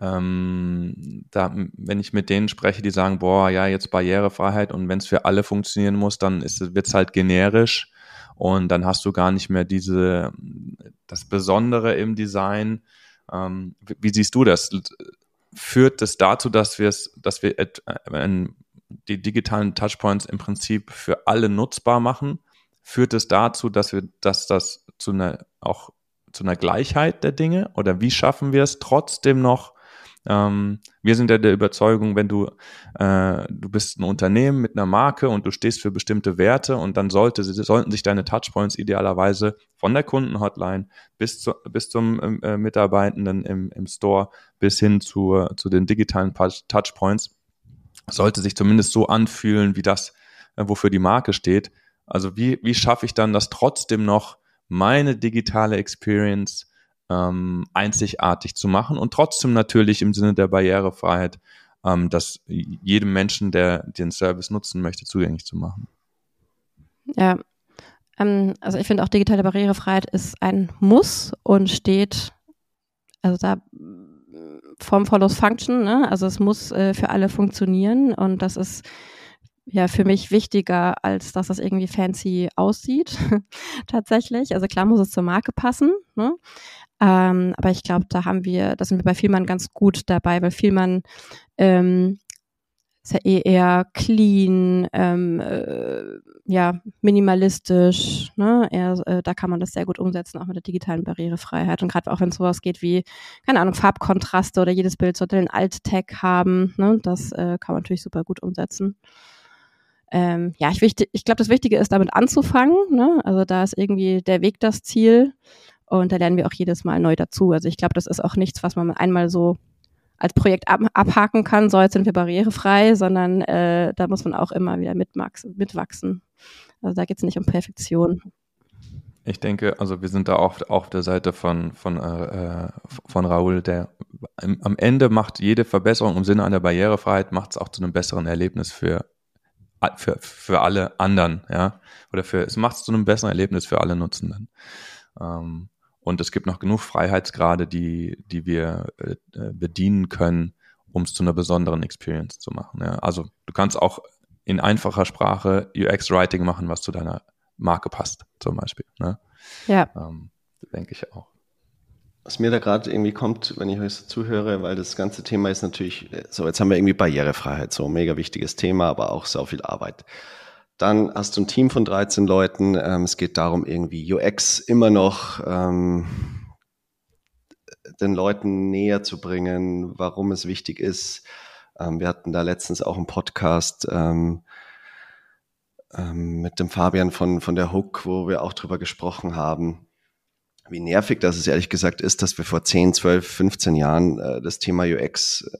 Ähm, da, wenn ich mit denen spreche, die sagen, boah, ja, jetzt Barrierefreiheit und wenn es für alle funktionieren muss, dann wird es halt generisch und dann hast du gar nicht mehr diese, das Besondere im Design. Ähm, wie, wie, siehst du das? Führt das dazu, dass wir es, dass wir äh, die digitalen Touchpoints im Prinzip für alle nutzbar machen? Führt es dazu, dass wir, dass das zu einer auch zu einer Gleichheit der Dinge oder wie schaffen wir es trotzdem noch ähm, wir sind ja der Überzeugung, wenn du, äh, du bist ein Unternehmen mit einer Marke und du stehst für bestimmte Werte und dann sollte, sollten sich deine Touchpoints idealerweise von der Kundenhotline bis, zu, bis zum ähm, äh, Mitarbeitenden im, im Store bis hin zu, zu den digitalen Touchpoints, sollte sich zumindest so anfühlen, wie das, äh, wofür die Marke steht. Also wie, wie schaffe ich dann das trotzdem noch meine digitale Experience ähm, einzigartig zu machen und trotzdem natürlich im Sinne der Barrierefreiheit ähm, das jedem Menschen, der den Service nutzen möchte, zugänglich zu machen. Ja, ähm, also ich finde auch digitale Barrierefreiheit ist ein Muss und steht, also da Form follows Function, ne? also es muss äh, für alle funktionieren und das ist ja für mich wichtiger, als dass es irgendwie fancy aussieht, <laughs> tatsächlich. Also klar muss es zur Marke passen, ne? Ähm, aber ich glaube, da haben wir, da sind wir bei Vielmann ganz gut dabei, weil Vielmann ähm, ist ja eh eher clean, ähm, äh, ja, minimalistisch, ne? Eher, äh, da kann man das sehr gut umsetzen, auch mit der digitalen Barrierefreiheit. Und gerade auch wenn es sowas geht wie, keine Ahnung, Farbkontraste oder jedes Bild sollte den Alt-Tag haben, ne? Das äh, kann man natürlich super gut umsetzen. Ähm, ja, ich, ich glaube, das Wichtige ist, damit anzufangen. Ne? Also da ist irgendwie der Weg das Ziel. Und da lernen wir auch jedes Mal neu dazu. Also ich glaube, das ist auch nichts, was man einmal so als Projekt ab, abhaken kann, so jetzt sind wir barrierefrei, sondern äh, da muss man auch immer wieder mitwachsen. Also da geht es nicht um Perfektion. Ich denke, also wir sind da auch, auf der Seite von, von, äh, von Raoul, der am Ende macht jede Verbesserung im Sinne einer Barrierefreiheit, macht es auch zu einem besseren Erlebnis für, für, für alle anderen, ja. Oder für, es macht es zu einem besseren Erlebnis für alle Nutzenden. Ähm, und es gibt noch genug Freiheitsgrade, die, die wir äh, bedienen können, um es zu einer besonderen Experience zu machen. Ja. Also du kannst auch in einfacher Sprache UX-Writing machen, was zu deiner Marke passt, zum Beispiel. Ne? Ja. Ähm, denke ich auch. Was mir da gerade irgendwie kommt, wenn ich euch so zuhöre, weil das ganze Thema ist natürlich, so jetzt haben wir irgendwie Barrierefreiheit, so ein mega wichtiges Thema, aber auch so viel Arbeit. Dann hast du ein Team von 13 Leuten. Ähm, es geht darum, irgendwie UX immer noch ähm, den Leuten näher zu bringen, warum es wichtig ist. Ähm, wir hatten da letztens auch einen Podcast ähm, ähm, mit dem Fabian von, von der Hook, wo wir auch drüber gesprochen haben, wie nervig das es ehrlich gesagt ist, dass wir vor 10, 12, 15 Jahren äh, das Thema UX äh,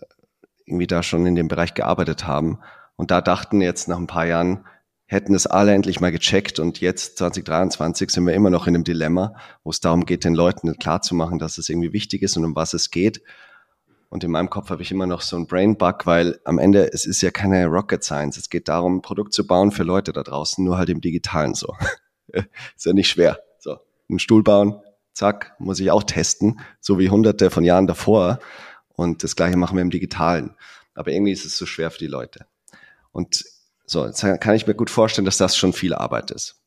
irgendwie da schon in dem Bereich gearbeitet haben. Und da dachten jetzt nach ein paar Jahren, hätten es alle endlich mal gecheckt und jetzt 2023 sind wir immer noch in einem Dilemma, wo es darum geht, den Leuten klarzumachen, dass es irgendwie wichtig ist und um was es geht. Und in meinem Kopf habe ich immer noch so einen Brain-Bug, weil am Ende, es ist ja keine Rocket Science. Es geht darum, ein Produkt zu bauen für Leute da draußen, nur halt im Digitalen so. <laughs> ist ja nicht schwer. So, einen Stuhl bauen, zack, muss ich auch testen, so wie hunderte von Jahren davor. Und das gleiche machen wir im Digitalen. Aber irgendwie ist es so schwer für die Leute. Und so, jetzt kann ich mir gut vorstellen, dass das schon viel Arbeit ist.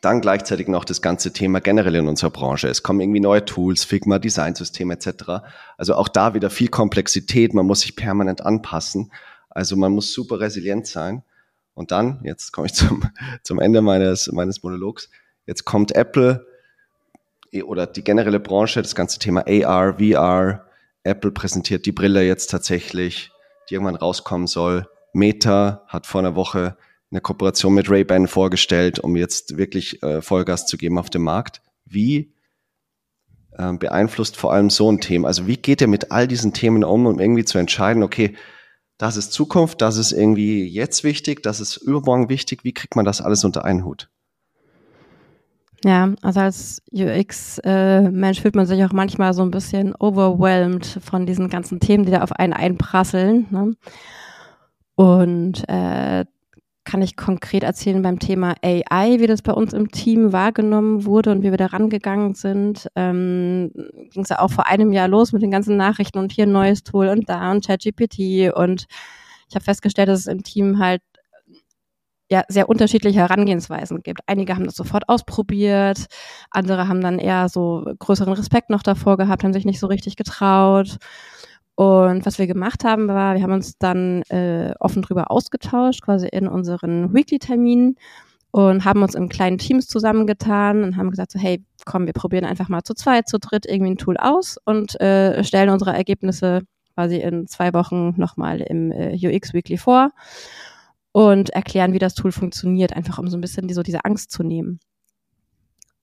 Dann gleichzeitig noch das ganze Thema generell in unserer Branche. Es kommen irgendwie neue Tools, Figma, Designsystem etc. Also auch da wieder viel Komplexität. Man muss sich permanent anpassen. Also man muss super resilient sein. Und dann, jetzt komme ich <laughs> zum, zum Ende meines, meines Monologs. Jetzt kommt Apple oder die generelle Branche, das ganze Thema AR, VR. Apple präsentiert die Brille jetzt tatsächlich, die irgendwann rauskommen soll. Meta hat vor einer Woche eine Kooperation mit Ray-Ban vorgestellt, um jetzt wirklich äh, Vollgas zu geben auf dem Markt. Wie äh, beeinflusst vor allem so ein Thema? Also wie geht ihr mit all diesen Themen um, um irgendwie zu entscheiden, okay, das ist Zukunft, das ist irgendwie jetzt wichtig, das ist übermorgen wichtig. Wie kriegt man das alles unter einen Hut? Ja, also als UX-Mensch äh, fühlt man sich auch manchmal so ein bisschen overwhelmed von diesen ganzen Themen, die da auf einen einprasseln. Ne? Und äh, kann ich konkret erzählen beim Thema AI, wie das bei uns im Team wahrgenommen wurde und wie wir da rangegangen sind. Ähm, Ging es ja auch vor einem Jahr los mit den ganzen Nachrichten und hier ein neues Tool und da und ChatGPT und ich habe festgestellt, dass es im Team halt ja sehr unterschiedliche Herangehensweisen gibt. Einige haben das sofort ausprobiert, andere haben dann eher so größeren Respekt noch davor gehabt, haben sich nicht so richtig getraut. Und was wir gemacht haben, war, wir haben uns dann äh, offen drüber ausgetauscht, quasi in unseren Weekly-Terminen und haben uns in kleinen Teams zusammengetan und haben gesagt, so, hey, komm, wir probieren einfach mal zu zweit, zu dritt irgendwie ein Tool aus und äh, stellen unsere Ergebnisse quasi in zwei Wochen nochmal im äh, UX Weekly vor und erklären, wie das Tool funktioniert, einfach um so ein bisschen die, so diese Angst zu nehmen.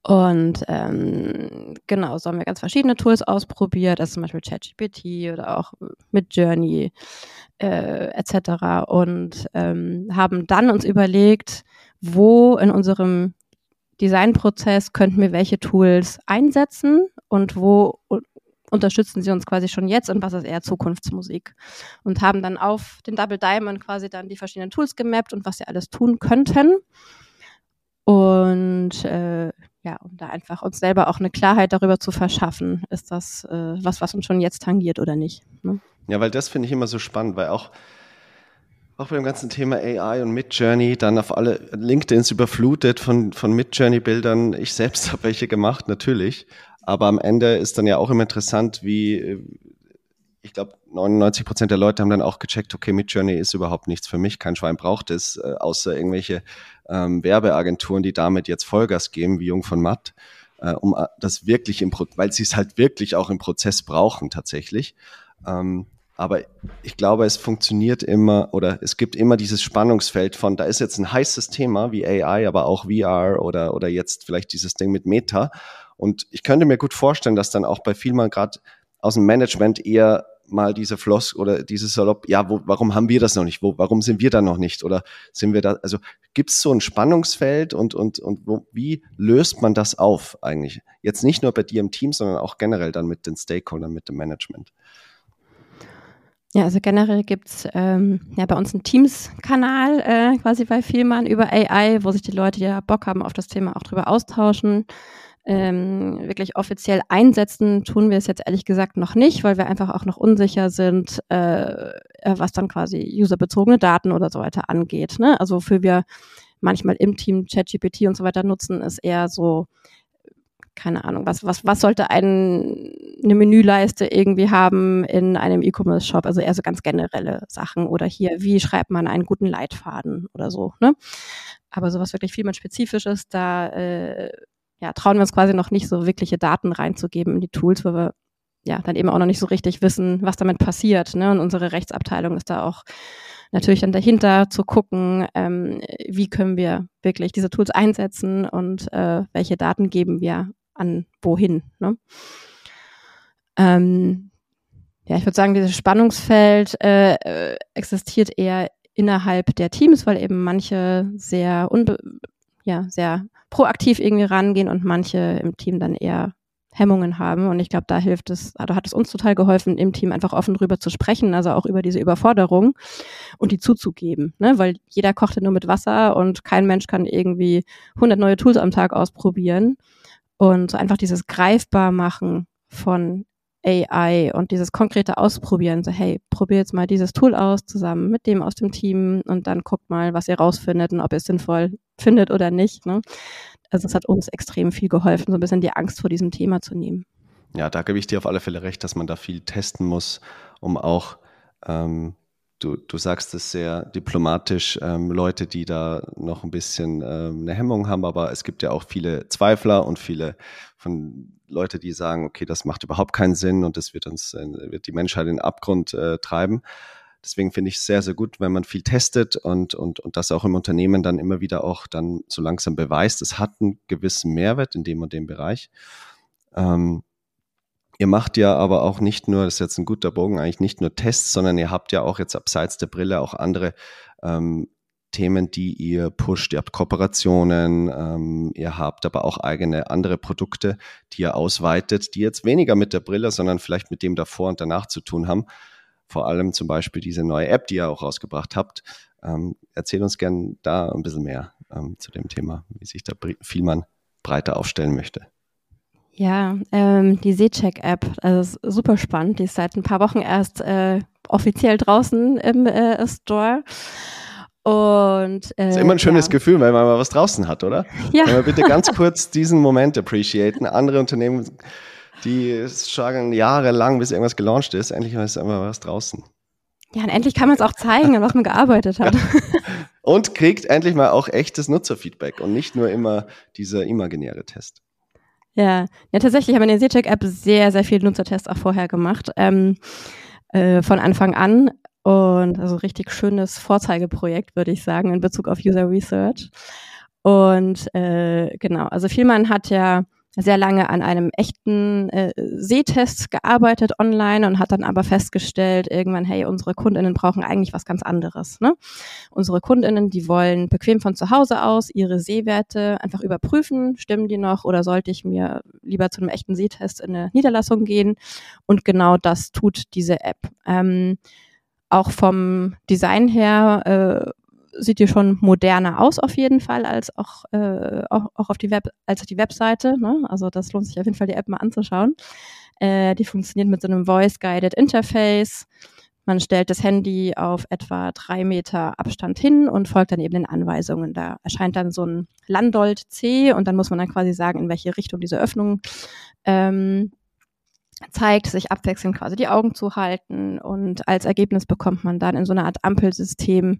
Und ähm, genau, so haben wir ganz verschiedene Tools ausprobiert, also zum Beispiel ChatGPT oder auch mit Journey äh, etc. Und ähm, haben dann uns überlegt, wo in unserem Designprozess könnten wir welche Tools einsetzen und wo unterstützen sie uns quasi schon jetzt und was ist eher Zukunftsmusik. Und haben dann auf den Double Diamond quasi dann die verschiedenen Tools gemappt und was sie alles tun könnten. Und äh, ja, um da einfach uns selber auch eine Klarheit darüber zu verschaffen, ist das äh, was, was uns schon jetzt tangiert oder nicht. Ne? Ja, weil das finde ich immer so spannend, weil auch auch beim ganzen Thema AI und Midjourney, dann auf alle LinkedIns überflutet von, von Midjourney-Bildern. Ich selbst <laughs> habe welche gemacht, natürlich. Aber am Ende ist dann ja auch immer interessant, wie, ich glaube, 99 Prozent der Leute haben dann auch gecheckt, okay, Midjourney ist überhaupt nichts für mich, kein Schwein braucht es, äh, außer irgendwelche ähm, Werbeagenturen, die damit jetzt Vollgas geben, wie Jung von Matt, äh, um äh, das wirklich im, Pro weil sie es halt wirklich auch im Prozess brauchen tatsächlich. Ähm, aber ich glaube, es funktioniert immer oder es gibt immer dieses Spannungsfeld von, da ist jetzt ein heißes Thema wie AI, aber auch VR oder, oder jetzt vielleicht dieses Ding mit Meta. Und ich könnte mir gut vorstellen, dass dann auch bei vielen gerade aus dem Management eher mal diese Floss oder dieses Salopp, ja, wo, warum haben wir das noch nicht? Wo, warum sind wir da noch nicht? Oder sind wir da, also gibt es so ein Spannungsfeld und, und, und wo, wie löst man das auf eigentlich? Jetzt nicht nur bei dir im Team, sondern auch generell dann mit den Stakeholdern, mit dem Management. Ja, also generell gibt's ähm, ja bei uns einen Teams-Kanal äh, quasi bei Vielmann über AI, wo sich die Leute, die ja Bock haben, auf das Thema auch drüber austauschen ähm, wirklich offiziell einsetzen, tun wir es jetzt ehrlich gesagt noch nicht, weil wir einfach auch noch unsicher sind, äh, äh, was dann quasi userbezogene Daten oder so weiter angeht. Ne? Also für wir manchmal im Team ChatGPT und so weiter nutzen, ist eher so, keine Ahnung, was, was, was sollte ein, eine Menüleiste irgendwie haben in einem E-Commerce-Shop? Also eher so ganz generelle Sachen oder hier, wie schreibt man einen guten Leitfaden oder so, ne? Aber sowas wirklich viel mehr Spezifisches, da äh, ja, trauen wir uns quasi noch nicht so wirkliche Daten reinzugeben in die Tools, weil wir ja dann eben auch noch nicht so richtig wissen, was damit passiert. Ne? Und unsere Rechtsabteilung ist da auch natürlich dann dahinter zu gucken, ähm, wie können wir wirklich diese Tools einsetzen und äh, welche Daten geben wir an wohin. Ne? Ähm, ja, ich würde sagen, dieses Spannungsfeld äh, äh, existiert eher innerhalb der Teams, weil eben manche sehr unbe ja, sehr proaktiv irgendwie rangehen und manche im Team dann eher Hemmungen haben. Und ich glaube, da hilft es, also hat es uns total geholfen, im Team einfach offen drüber zu sprechen, also auch über diese Überforderung und die zuzugeben, ne? weil jeder kocht ja nur mit Wasser und kein Mensch kann irgendwie 100 neue Tools am Tag ausprobieren. Und so einfach dieses greifbar machen von AI und dieses konkrete Ausprobieren, so hey, probier jetzt mal dieses Tool aus zusammen mit dem aus dem Team und dann guckt mal, was ihr rausfindet und ob ihr es sinnvoll findet oder nicht. Ne? Also es hat uns extrem viel geholfen, so ein bisschen die Angst vor diesem Thema zu nehmen. Ja, da gebe ich dir auf alle Fälle recht, dass man da viel testen muss, um auch ähm, du, du sagst es sehr diplomatisch, ähm, Leute, die da noch ein bisschen ähm, eine Hemmung haben, aber es gibt ja auch viele Zweifler und viele von Leute, die sagen, okay, das macht überhaupt keinen Sinn und das wird uns, äh, wird die Menschheit in den Abgrund äh, treiben. Deswegen finde ich es sehr, sehr gut, wenn man viel testet und, und, und das auch im Unternehmen dann immer wieder auch dann so langsam beweist, es hat einen gewissen Mehrwert in dem und dem Bereich. Ähm, Ihr macht ja aber auch nicht nur, das ist jetzt ein guter Bogen, eigentlich nicht nur Tests, sondern ihr habt ja auch jetzt abseits der Brille auch andere ähm, Themen, die ihr pusht. Ihr habt Kooperationen, ähm, ihr habt aber auch eigene andere Produkte, die ihr ausweitet, die jetzt weniger mit der Brille, sondern vielleicht mit dem davor und danach zu tun haben. vor allem zum Beispiel diese neue App, die ihr auch rausgebracht habt. Ähm, erzähl uns gern da ein bisschen mehr ähm, zu dem Thema, wie sich da Vielmann breiter aufstellen möchte. Ja, ähm, die Seecheck-App, also super spannend. Die ist seit ein paar Wochen erst äh, offiziell draußen im äh, Store. Und, äh, ist immer ein schönes ja. Gefühl, wenn man mal was draußen hat, oder? Ja. Können wir bitte <laughs> ganz kurz diesen Moment appreciaten. Andere Unternehmen, die schlagen jahrelang, bis irgendwas gelauncht ist, endlich ist immer was draußen. Ja, und endlich kann man es auch zeigen, an was man gearbeitet hat. Ja. Und kriegt endlich mal auch echtes Nutzerfeedback und nicht nur immer dieser imaginäre Test. Ja, ja tatsächlich haben wir in der Seecheck-App sehr, sehr viele Nutzertests auch vorher gemacht. Ähm, äh, von Anfang an. Und also richtig schönes Vorzeigeprojekt, würde ich sagen, in Bezug auf User Research. Und äh, genau, also Vielmann hat ja sehr lange an einem echten äh, Sehtest gearbeitet online und hat dann aber festgestellt, irgendwann, hey, unsere Kundinnen brauchen eigentlich was ganz anderes. Ne? Unsere Kundinnen, die wollen bequem von zu Hause aus ihre Sehwerte einfach überprüfen, stimmen die noch oder sollte ich mir lieber zu einem echten Sehtest in eine Niederlassung gehen? Und genau das tut diese App. Ähm, auch vom Design her äh, sieht die schon moderner aus auf jeden Fall als auch, äh, auch, auch auf die Web, als die Webseite. Ne? Also das lohnt sich auf jeden Fall, die App mal anzuschauen. Äh, die funktioniert mit so einem Voice-Guided Interface. Man stellt das Handy auf etwa drei Meter Abstand hin und folgt dann eben den Anweisungen. Da erscheint dann so ein Landolt C und dann muss man dann quasi sagen, in welche Richtung diese Öffnung ähm, zeigt, sich abwechselnd quasi die Augen zu halten und als Ergebnis bekommt man dann in so einer Art Ampelsystem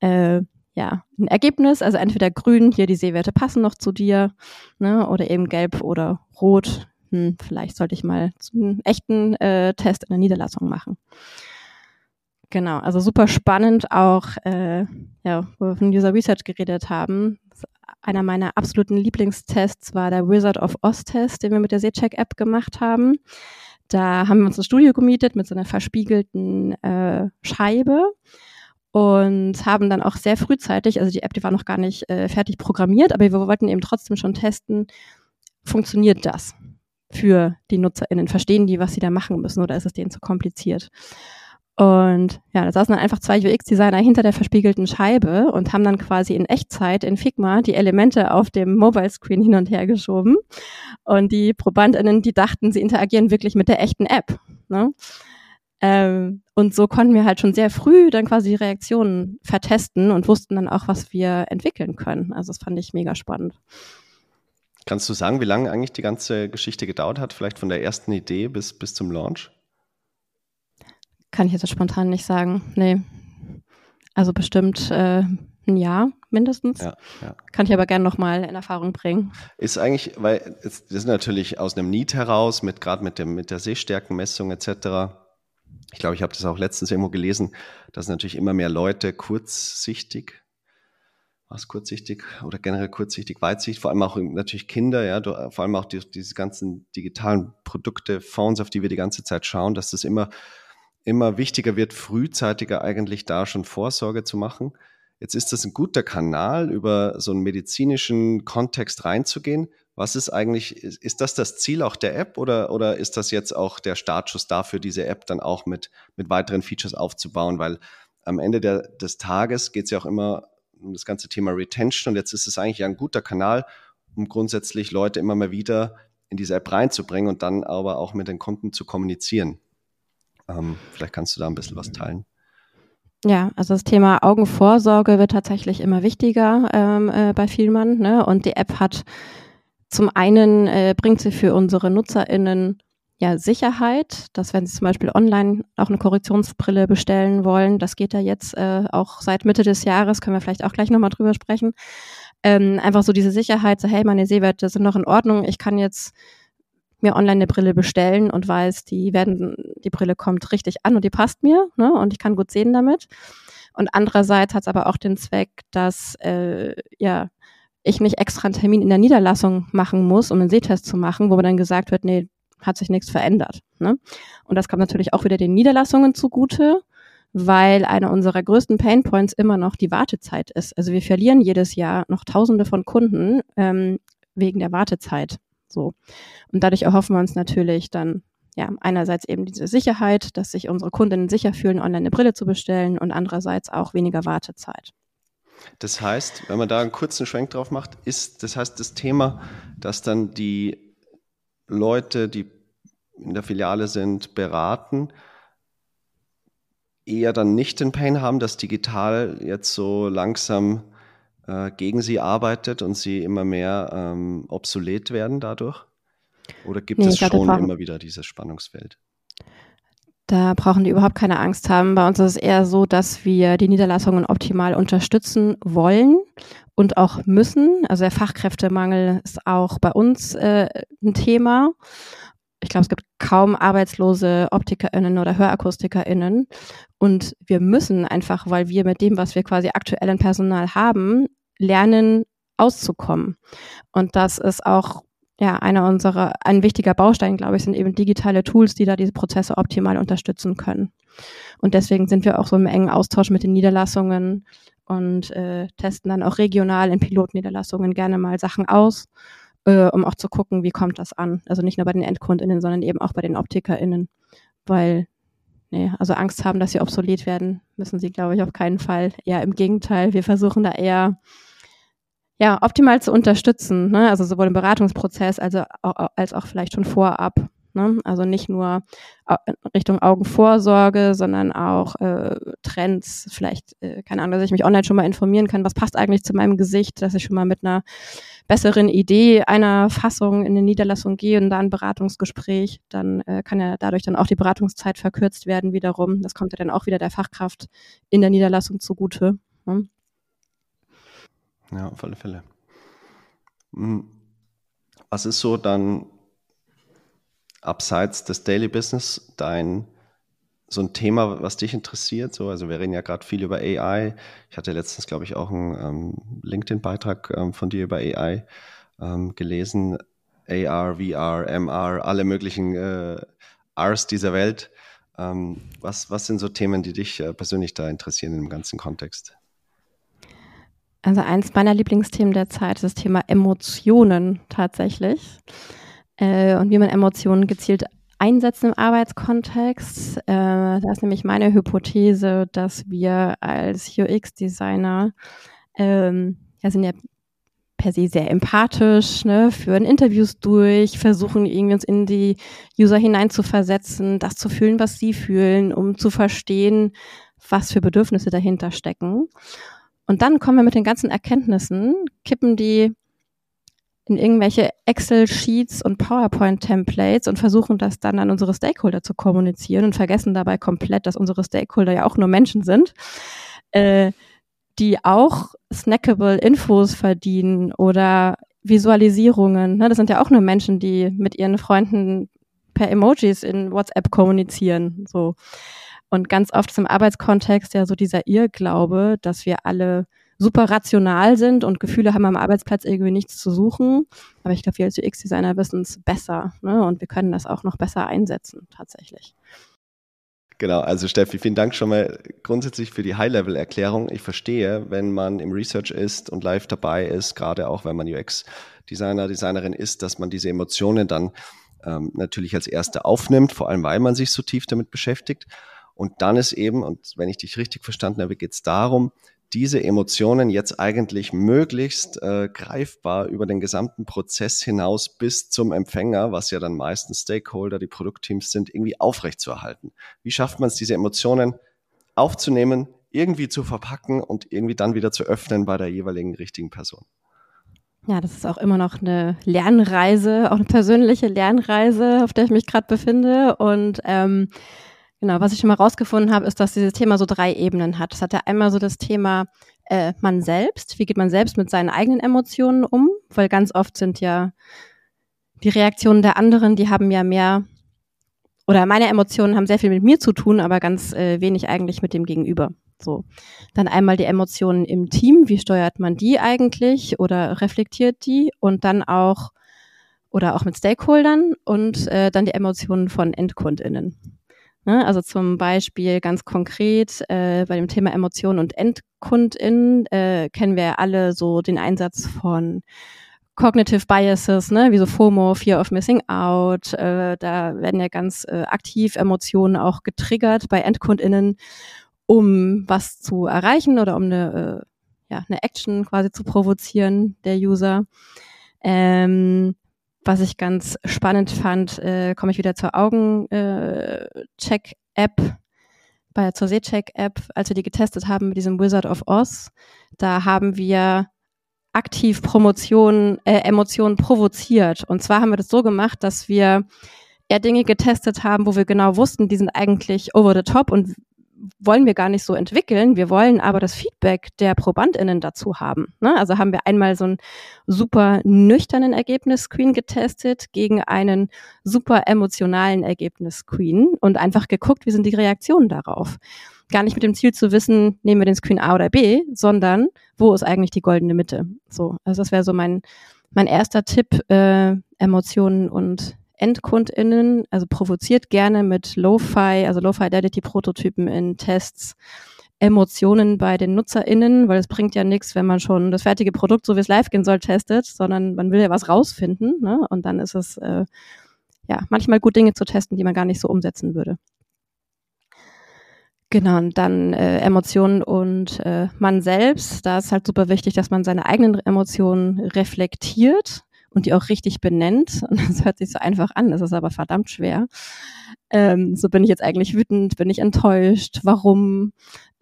äh, ja, ein Ergebnis, also entweder grün, hier die Sehwerte passen noch zu dir, ne, oder eben gelb oder rot. Hm, vielleicht sollte ich mal einen echten äh, Test in der Niederlassung machen. Genau, also super spannend auch, äh, ja, wo wir von User Research geredet haben. Einer meiner absoluten Lieblingstests war der Wizard of Oz Test, den wir mit der Seecheck-App gemacht haben. Da haben wir uns ein Studio gemietet mit so einer verspiegelten äh, Scheibe und haben dann auch sehr frühzeitig, also die App, die war noch gar nicht äh, fertig programmiert, aber wir wollten eben trotzdem schon testen, funktioniert das für die NutzerInnen? Verstehen die, was sie da machen müssen oder ist es denen zu kompliziert? Und ja, da saßen dann einfach zwei UX-Designer hinter der verspiegelten Scheibe und haben dann quasi in Echtzeit in Figma die Elemente auf dem Mobile-Screen hin und her geschoben. Und die ProbandInnen, die dachten, sie interagieren wirklich mit der echten App. Ne? Ähm, und so konnten wir halt schon sehr früh dann quasi die Reaktionen vertesten und wussten dann auch, was wir entwickeln können. Also das fand ich mega spannend. Kannst du sagen, wie lange eigentlich die ganze Geschichte gedauert hat, vielleicht von der ersten Idee bis, bis zum Launch? Kann ich jetzt spontan nicht sagen. Nee. Also bestimmt äh, ein Jahr mindestens. Ja, ja. Kann ich aber gerne nochmal in Erfahrung bringen. Ist eigentlich, weil es, das ist natürlich aus einem Need heraus, mit gerade mit, mit der Sehstärkenmessung etc ich glaube, ich habe das auch letztens irgendwo gelesen, dass natürlich immer mehr Leute kurzsichtig, was kurzsichtig oder generell kurzsichtig, weitsichtig, vor allem auch natürlich Kinder, ja, vor allem auch die, diese ganzen digitalen Produkte, Phones, auf die wir die ganze Zeit schauen, dass das immer, immer wichtiger wird, frühzeitiger eigentlich da schon Vorsorge zu machen. Jetzt ist das ein guter Kanal, über so einen medizinischen Kontext reinzugehen, was ist eigentlich, ist, das das Ziel auch der App oder, oder ist das jetzt auch der Startschuss dafür, diese App dann auch mit, mit weiteren Features aufzubauen? Weil am Ende der, des Tages geht es ja auch immer um das ganze Thema Retention und jetzt ist es eigentlich ein guter Kanal, um grundsätzlich Leute immer mal wieder in diese App reinzubringen und dann aber auch mit den Kunden zu kommunizieren. Ähm, vielleicht kannst du da ein bisschen was teilen. Ja, also das Thema Augenvorsorge wird tatsächlich immer wichtiger ähm, äh, bei Vielmann. Ne? Und die App hat zum einen äh, bringt sie für unsere NutzerInnen ja Sicherheit, dass wenn sie zum Beispiel online auch eine Korrektionsbrille bestellen wollen, das geht ja jetzt äh, auch seit Mitte des Jahres, können wir vielleicht auch gleich nochmal drüber sprechen. Ähm, einfach so diese Sicherheit, so hey, meine Sehwerte sind noch in Ordnung, ich kann jetzt mir online eine Brille bestellen und weiß, die werden, die Brille kommt richtig an und die passt mir, ne? Und ich kann gut sehen damit. Und andererseits hat es aber auch den Zweck, dass äh, ja ich nicht extra einen Termin in der Niederlassung machen muss, um einen Sehtest zu machen, wo mir dann gesagt wird, nee, hat sich nichts verändert. Ne? Und das kommt natürlich auch wieder den Niederlassungen zugute, weil einer unserer größten Painpoints immer noch die Wartezeit ist. Also wir verlieren jedes Jahr noch Tausende von Kunden ähm, wegen der Wartezeit. So. Und dadurch erhoffen wir uns natürlich dann ja, einerseits eben diese Sicherheit, dass sich unsere Kundinnen sicher fühlen, online eine Brille zu bestellen und andererseits auch weniger Wartezeit. Das heißt, wenn man da einen kurzen Schwenk drauf macht, ist das heißt das Thema, dass dann die Leute, die in der Filiale sind, beraten, eher dann nicht den Pain haben, dass digital jetzt so langsam äh, gegen sie arbeitet und sie immer mehr ähm, obsolet werden dadurch? Oder gibt nee, es schon immer wieder dieses Spannungsfeld? Da brauchen die überhaupt keine Angst haben. Bei uns ist es eher so, dass wir die Niederlassungen optimal unterstützen wollen und auch müssen. Also der Fachkräftemangel ist auch bei uns äh, ein Thema. Ich glaube, es gibt kaum arbeitslose OptikerInnen oder HörakustikerInnen. Und wir müssen einfach, weil wir mit dem, was wir quasi aktuell in Personal haben, lernen, auszukommen. Und das ist auch ja, einer unserer, ein wichtiger Baustein, glaube ich, sind eben digitale Tools, die da diese Prozesse optimal unterstützen können. Und deswegen sind wir auch so im engen Austausch mit den Niederlassungen und äh, testen dann auch regional in Pilotniederlassungen gerne mal Sachen aus, äh, um auch zu gucken, wie kommt das an. Also nicht nur bei den EndkundInnen, sondern eben auch bei den OptikerInnen. Weil, nee, also Angst haben, dass sie obsolet werden, müssen sie, glaube ich, auf keinen Fall. Ja, im Gegenteil, wir versuchen da eher ja, optimal zu unterstützen, ne? also sowohl im Beratungsprozess also, als auch vielleicht schon vorab. Ne? Also nicht nur Richtung Augenvorsorge, sondern auch äh, Trends, vielleicht, äh, keine Ahnung, dass ich mich online schon mal informieren kann, was passt eigentlich zu meinem Gesicht, dass ich schon mal mit einer besseren Idee einer Fassung in eine Niederlassung gehe und da ein Beratungsgespräch, dann äh, kann ja dadurch dann auch die Beratungszeit verkürzt werden wiederum. Das kommt ja dann auch wieder der Fachkraft in der Niederlassung zugute. Ne? Ja, auf alle Fälle. Hm. Was ist so dann abseits des Daily Business dein so ein Thema, was dich interessiert? So, also wir reden ja gerade viel über AI. Ich hatte letztens, glaube ich, auch einen ähm, LinkedIn-Beitrag ähm, von dir über AI ähm, gelesen. AR, VR, MR, alle möglichen äh, Rs dieser Welt. Ähm, was, was sind so Themen, die dich äh, persönlich da interessieren im ganzen Kontext? Also eins meiner Lieblingsthemen der Zeit ist das Thema Emotionen tatsächlich. Äh, und wie man Emotionen gezielt einsetzt im Arbeitskontext. Äh, da ist nämlich meine Hypothese, dass wir als UX-Designer ähm, ja, sind ja per se sehr empathisch, ne, führen Interviews durch, versuchen irgendwie uns in die User hineinzuversetzen, das zu fühlen, was sie fühlen, um zu verstehen, was für Bedürfnisse dahinter stecken. Und dann kommen wir mit den ganzen Erkenntnissen, kippen die in irgendwelche Excel-Sheets und PowerPoint-Templates und versuchen das dann an unsere Stakeholder zu kommunizieren und vergessen dabei komplett, dass unsere Stakeholder ja auch nur Menschen sind, äh, die auch snackable Infos verdienen oder Visualisierungen. Ne? Das sind ja auch nur Menschen, die mit ihren Freunden per Emojis in WhatsApp kommunizieren. So. Und ganz oft ist im Arbeitskontext ja so dieser Irrglaube, dass wir alle super rational sind und Gefühle haben am Arbeitsplatz irgendwie nichts zu suchen. Aber ich glaube, wir als UX-Designer wissen es besser ne? und wir können das auch noch besser einsetzen, tatsächlich. Genau, also Steffi, vielen Dank schon mal grundsätzlich für die High-Level-Erklärung. Ich verstehe, wenn man im Research ist und live dabei ist, gerade auch wenn man UX-Designer, Designerin ist, dass man diese Emotionen dann ähm, natürlich als erste aufnimmt, vor allem weil man sich so tief damit beschäftigt. Und dann ist eben, und wenn ich dich richtig verstanden habe, geht es darum, diese Emotionen jetzt eigentlich möglichst äh, greifbar über den gesamten Prozess hinaus bis zum Empfänger, was ja dann meistens Stakeholder, die Produktteams sind, irgendwie aufrechtzuerhalten. Wie schafft man es, diese Emotionen aufzunehmen, irgendwie zu verpacken und irgendwie dann wieder zu öffnen bei der jeweiligen richtigen Person? Ja, das ist auch immer noch eine Lernreise, auch eine persönliche Lernreise, auf der ich mich gerade befinde. Und ähm, Genau, was ich schon mal rausgefunden habe, ist, dass dieses Thema so drei Ebenen hat. Es hat ja einmal so das Thema äh, man selbst, wie geht man selbst mit seinen eigenen Emotionen um, weil ganz oft sind ja die Reaktionen der anderen, die haben ja mehr oder meine Emotionen haben sehr viel mit mir zu tun, aber ganz äh, wenig eigentlich mit dem Gegenüber. So. Dann einmal die Emotionen im Team, wie steuert man die eigentlich oder reflektiert die und dann auch oder auch mit Stakeholdern und äh, dann die Emotionen von EndkundInnen. Ne? Also zum Beispiel ganz konkret äh, bei dem Thema Emotionen und EndkundInnen äh, kennen wir alle so den Einsatz von Cognitive Biases, ne, wie so FOMO, Fear of Missing Out, äh, da werden ja ganz äh, aktiv Emotionen auch getriggert bei EndkundInnen, um was zu erreichen oder um eine, äh, ja, eine Action quasi zu provozieren der User. Ähm, was ich ganz spannend fand, äh, komme ich wieder zur Augencheck-App, äh, bei zur Sehcheck-App, als wir die getestet haben mit diesem Wizard of Oz. Da haben wir aktiv Promotion, äh, Emotionen provoziert. Und zwar haben wir das so gemacht, dass wir eher Dinge getestet haben, wo wir genau wussten, die sind eigentlich over the top und wollen wir gar nicht so entwickeln. Wir wollen aber das Feedback der ProbandInnen dazu haben. Ne? Also haben wir einmal so einen super nüchternen Ergebnis-Screen getestet gegen einen super emotionalen Ergebnis-Screen und einfach geguckt, wie sind die Reaktionen darauf. Gar nicht mit dem Ziel zu wissen, nehmen wir den Screen A oder B, sondern wo ist eigentlich die goldene Mitte? So, also das wäre so mein, mein erster Tipp, äh, Emotionen und EndkundInnen, also provoziert gerne mit Lo-Fi, also Lo-Fi-Identity-Prototypen in Tests, Emotionen bei den NutzerInnen, weil es bringt ja nichts, wenn man schon das fertige Produkt, so wie es live gehen soll, testet, sondern man will ja was rausfinden. Ne? Und dann ist es äh, ja manchmal gut, Dinge zu testen, die man gar nicht so umsetzen würde. Genau, und dann äh, Emotionen und äh, man selbst. Da ist halt super wichtig, dass man seine eigenen Emotionen reflektiert und die auch richtig benennt. <laughs> Und das hört sich so einfach an, das ist aber verdammt schwer. Ähm, so bin ich jetzt eigentlich wütend, bin ich enttäuscht, warum?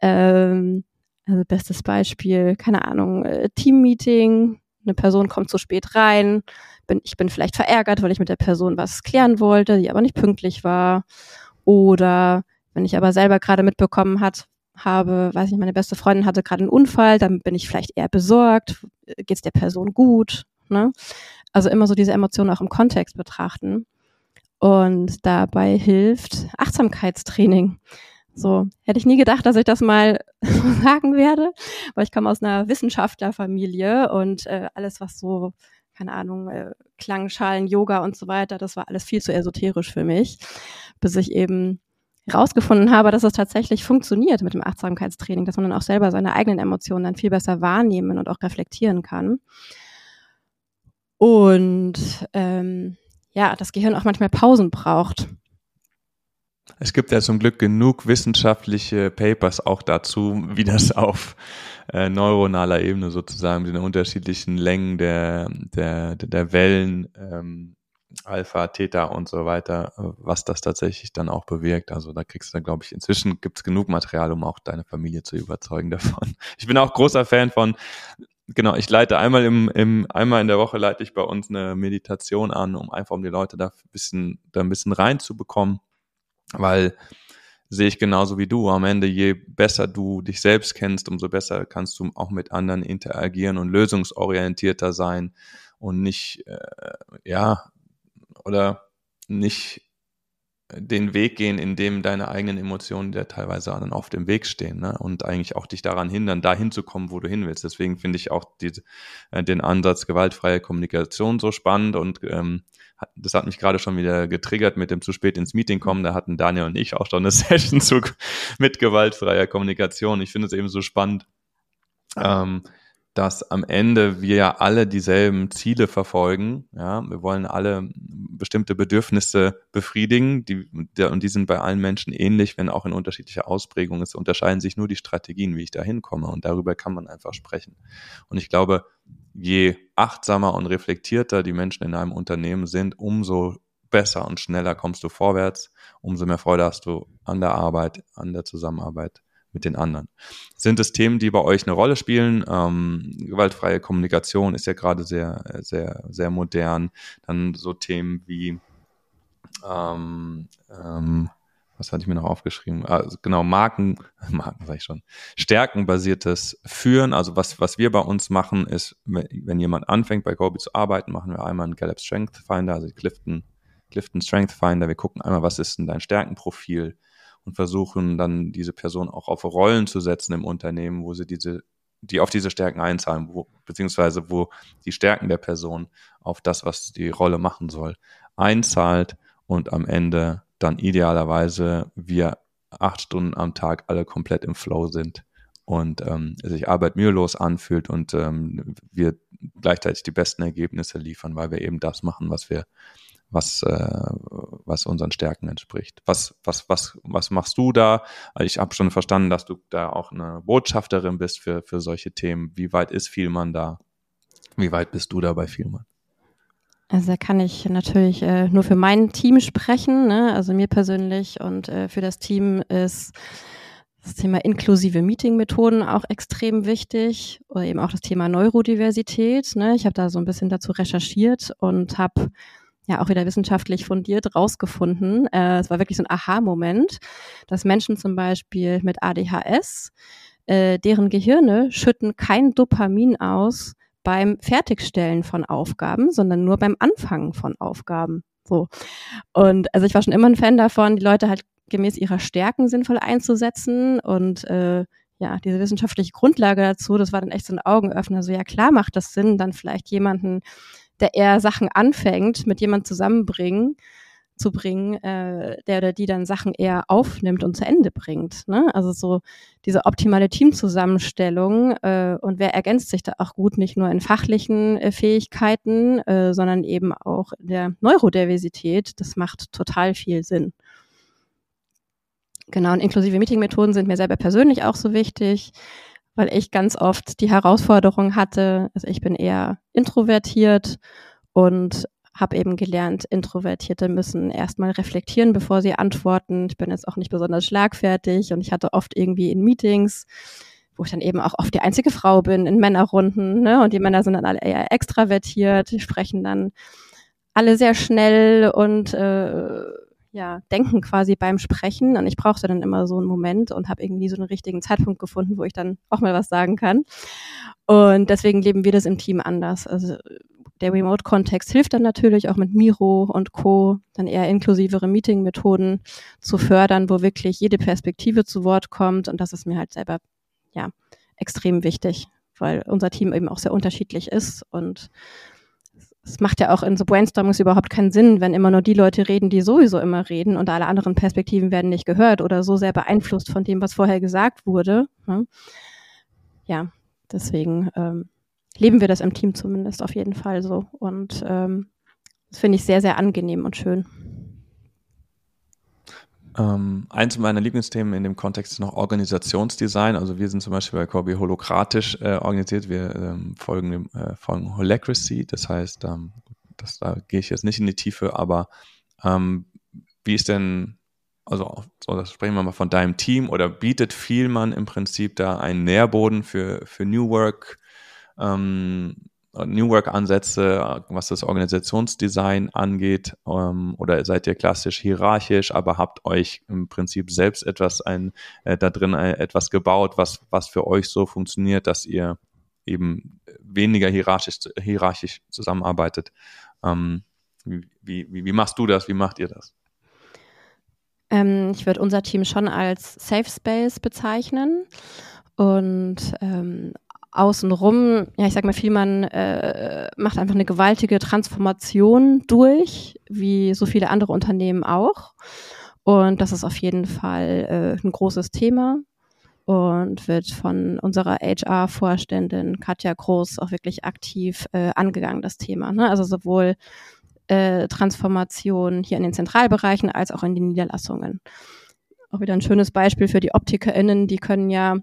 Ähm, also bestes Beispiel, keine Ahnung, äh, Teammeeting, eine Person kommt zu spät rein, bin, ich bin vielleicht verärgert, weil ich mit der Person was klären wollte, die aber nicht pünktlich war. Oder wenn ich aber selber gerade mitbekommen hat, habe, weiß ich, meine beste Freundin hatte gerade einen Unfall, dann bin ich vielleicht eher besorgt, geht es der Person gut. Ne? Also immer so diese Emotionen auch im Kontext betrachten. Und dabei hilft Achtsamkeitstraining. So, hätte ich nie gedacht, dass ich das mal <laughs> sagen werde, weil ich komme aus einer Wissenschaftlerfamilie und äh, alles, was so, keine Ahnung, äh, Klangschalen, Yoga und so weiter, das war alles viel zu esoterisch für mich, bis ich eben herausgefunden habe, dass es tatsächlich funktioniert mit dem Achtsamkeitstraining, dass man dann auch selber seine eigenen Emotionen dann viel besser wahrnehmen und auch reflektieren kann. Und ähm, ja, das Gehirn auch manchmal Pausen braucht. Es gibt ja zum Glück genug wissenschaftliche Papers auch dazu, wie das auf äh, neuronaler Ebene sozusagen mit den unterschiedlichen Längen der, der, der Wellen, ähm, Alpha, Theta und so weiter, was das tatsächlich dann auch bewirkt. Also da kriegst du dann, glaube ich, inzwischen gibt es genug Material, um auch deine Familie zu überzeugen davon. Ich bin auch großer Fan von genau, ich leite einmal im, im, einmal in der Woche leite ich bei uns eine Meditation an, um einfach um die Leute da ein bisschen, da ein bisschen reinzubekommen, weil sehe ich genauso wie du. Am Ende, je besser du dich selbst kennst, umso besser kannst du auch mit anderen interagieren und lösungsorientierter sein und nicht, äh, ja, oder nicht den Weg gehen, in dem deine eigenen Emotionen dir teilweise dann auf dem Weg stehen ne? und eigentlich auch dich daran hindern, dahin zu kommen, wo du hin willst. Deswegen finde ich auch die, äh, den Ansatz gewaltfreie Kommunikation so spannend und ähm, das hat mich gerade schon wieder getriggert mit dem zu spät ins Meeting kommen. Da hatten Daniel und ich auch schon eine <laughs> Session zu, mit gewaltfreier Kommunikation. Ich finde es eben so spannend. Ähm, dass am Ende wir ja alle dieselben Ziele verfolgen. Ja, wir wollen alle bestimmte Bedürfnisse befriedigen, die, und die sind bei allen Menschen ähnlich, wenn auch in unterschiedlicher Ausprägung. Es unterscheiden sich nur die Strategien, wie ich da hinkomme. Und darüber kann man einfach sprechen. Und ich glaube, je achtsamer und reflektierter die Menschen in einem Unternehmen sind, umso besser und schneller kommst du vorwärts, umso mehr Freude hast du an der Arbeit, an der Zusammenarbeit mit den anderen. Sind es Themen, die bei euch eine Rolle spielen? Ähm, gewaltfreie Kommunikation ist ja gerade sehr, sehr, sehr modern. Dann so Themen wie, ähm, ähm, was hatte ich mir noch aufgeschrieben? Also genau, Marken, <laughs> Marken sag ich schon, stärkenbasiertes Führen. Also was, was wir bei uns machen, ist, wenn jemand anfängt bei Gobi zu arbeiten, machen wir einmal einen Gallup Strength Finder, also Clifton, Clifton Strength Finder. Wir gucken einmal, was ist denn dein Stärkenprofil? Und versuchen dann diese Person auch auf Rollen zu setzen im Unternehmen, wo sie diese, die auf diese Stärken einzahlen, wo, beziehungsweise wo die Stärken der Person auf das, was die Rolle machen soll, einzahlt und am Ende dann idealerweise wir acht Stunden am Tag alle komplett im Flow sind und ähm, sich Arbeit mühelos anfühlt und ähm, wir gleichzeitig die besten Ergebnisse liefern, weil wir eben das machen, was wir, was, äh, was unseren Stärken entspricht. Was, was, was, was machst du da? Ich habe schon verstanden, dass du da auch eine Botschafterin bist für, für solche Themen. Wie weit ist Vielmann da? Wie weit bist du da bei Vielmann? Also da kann ich natürlich äh, nur für mein Team sprechen, ne? also mir persönlich und äh, für das Team ist das Thema inklusive Meeting-Methoden auch extrem wichtig oder eben auch das Thema Neurodiversität. Ne? Ich habe da so ein bisschen dazu recherchiert und habe ja auch wieder wissenschaftlich fundiert rausgefunden. Äh, es war wirklich so ein Aha-Moment, dass Menschen zum Beispiel mit ADHS, äh, deren Gehirne schütten kein Dopamin aus beim Fertigstellen von Aufgaben, sondern nur beim Anfangen von Aufgaben. So. Und also ich war schon immer ein Fan davon, die Leute halt gemäß ihrer Stärken sinnvoll einzusetzen und äh, ja, diese wissenschaftliche Grundlage dazu, das war dann echt so ein Augenöffner. So, ja, klar macht das Sinn, dann vielleicht jemanden, der eher Sachen anfängt, mit jemand zusammenbringen, zu bringen, äh, der oder die dann Sachen eher aufnimmt und zu Ende bringt. Ne? Also so diese optimale Teamzusammenstellung äh, und wer ergänzt sich da auch gut, nicht nur in fachlichen äh, Fähigkeiten, äh, sondern eben auch in der Neurodiversität, das macht total viel Sinn. Genau, und inklusive Meeting-Methoden sind mir selber persönlich auch so wichtig, weil ich ganz oft die Herausforderung hatte, also ich bin eher introvertiert und habe eben gelernt, Introvertierte müssen erstmal reflektieren, bevor sie antworten. Ich bin jetzt auch nicht besonders schlagfertig und ich hatte oft irgendwie in Meetings, wo ich dann eben auch oft die einzige Frau bin in Männerrunden, ne? Und die Männer sind dann alle eher extravertiert, die sprechen dann alle sehr schnell und äh, ja, denken quasi beim Sprechen. Und ich brauchte dann immer so einen Moment und habe irgendwie so einen richtigen Zeitpunkt gefunden, wo ich dann auch mal was sagen kann. Und deswegen leben wir das im Team anders. Also der Remote-Kontext hilft dann natürlich auch mit Miro und Co. dann eher inklusivere Meeting-Methoden zu fördern, wo wirklich jede Perspektive zu Wort kommt. Und das ist mir halt selber ja extrem wichtig, weil unser Team eben auch sehr unterschiedlich ist und es macht ja auch in so Brainstormings überhaupt keinen Sinn, wenn immer nur die Leute reden, die sowieso immer reden und alle anderen Perspektiven werden nicht gehört oder so sehr beeinflusst von dem, was vorher gesagt wurde. Ne? Ja, deswegen ähm, leben wir das im Team zumindest auf jeden Fall so. Und ähm, das finde ich sehr, sehr angenehm und schön. Ähm, eins meiner Lieblingsthemen in dem Kontext ist noch Organisationsdesign. Also wir sind zum Beispiel bei Corby holokratisch äh, organisiert. Wir ähm, folgen dem äh, folgen Holacracy. Das heißt, ähm, das, da gehe ich jetzt nicht in die Tiefe, aber ähm, wie ist denn, also so, sprechen wir mal von deinem Team oder bietet Vielmann im Prinzip da einen Nährboden für, für New Work? Ähm, New Work-Ansätze, was das Organisationsdesign angeht? Ähm, oder seid ihr klassisch hierarchisch, aber habt euch im Prinzip selbst etwas ein, äh, da drin äh, etwas gebaut, was, was für euch so funktioniert, dass ihr eben weniger hierarchisch, hierarchisch zusammenarbeitet? Ähm, wie, wie, wie machst du das? Wie macht ihr das? Ähm, ich würde unser Team schon als Safe Space bezeichnen. Und ähm, außenrum, ja, ich sag mal, Vielmann äh, macht einfach eine gewaltige Transformation durch, wie so viele andere Unternehmen auch. Und das ist auf jeden Fall äh, ein großes Thema und wird von unserer HR-Vorständin Katja Groß auch wirklich aktiv äh, angegangen, das Thema. Ne? Also sowohl äh, Transformation hier in den Zentralbereichen als auch in den Niederlassungen. Auch wieder ein schönes Beispiel für die OptikerInnen, die können ja,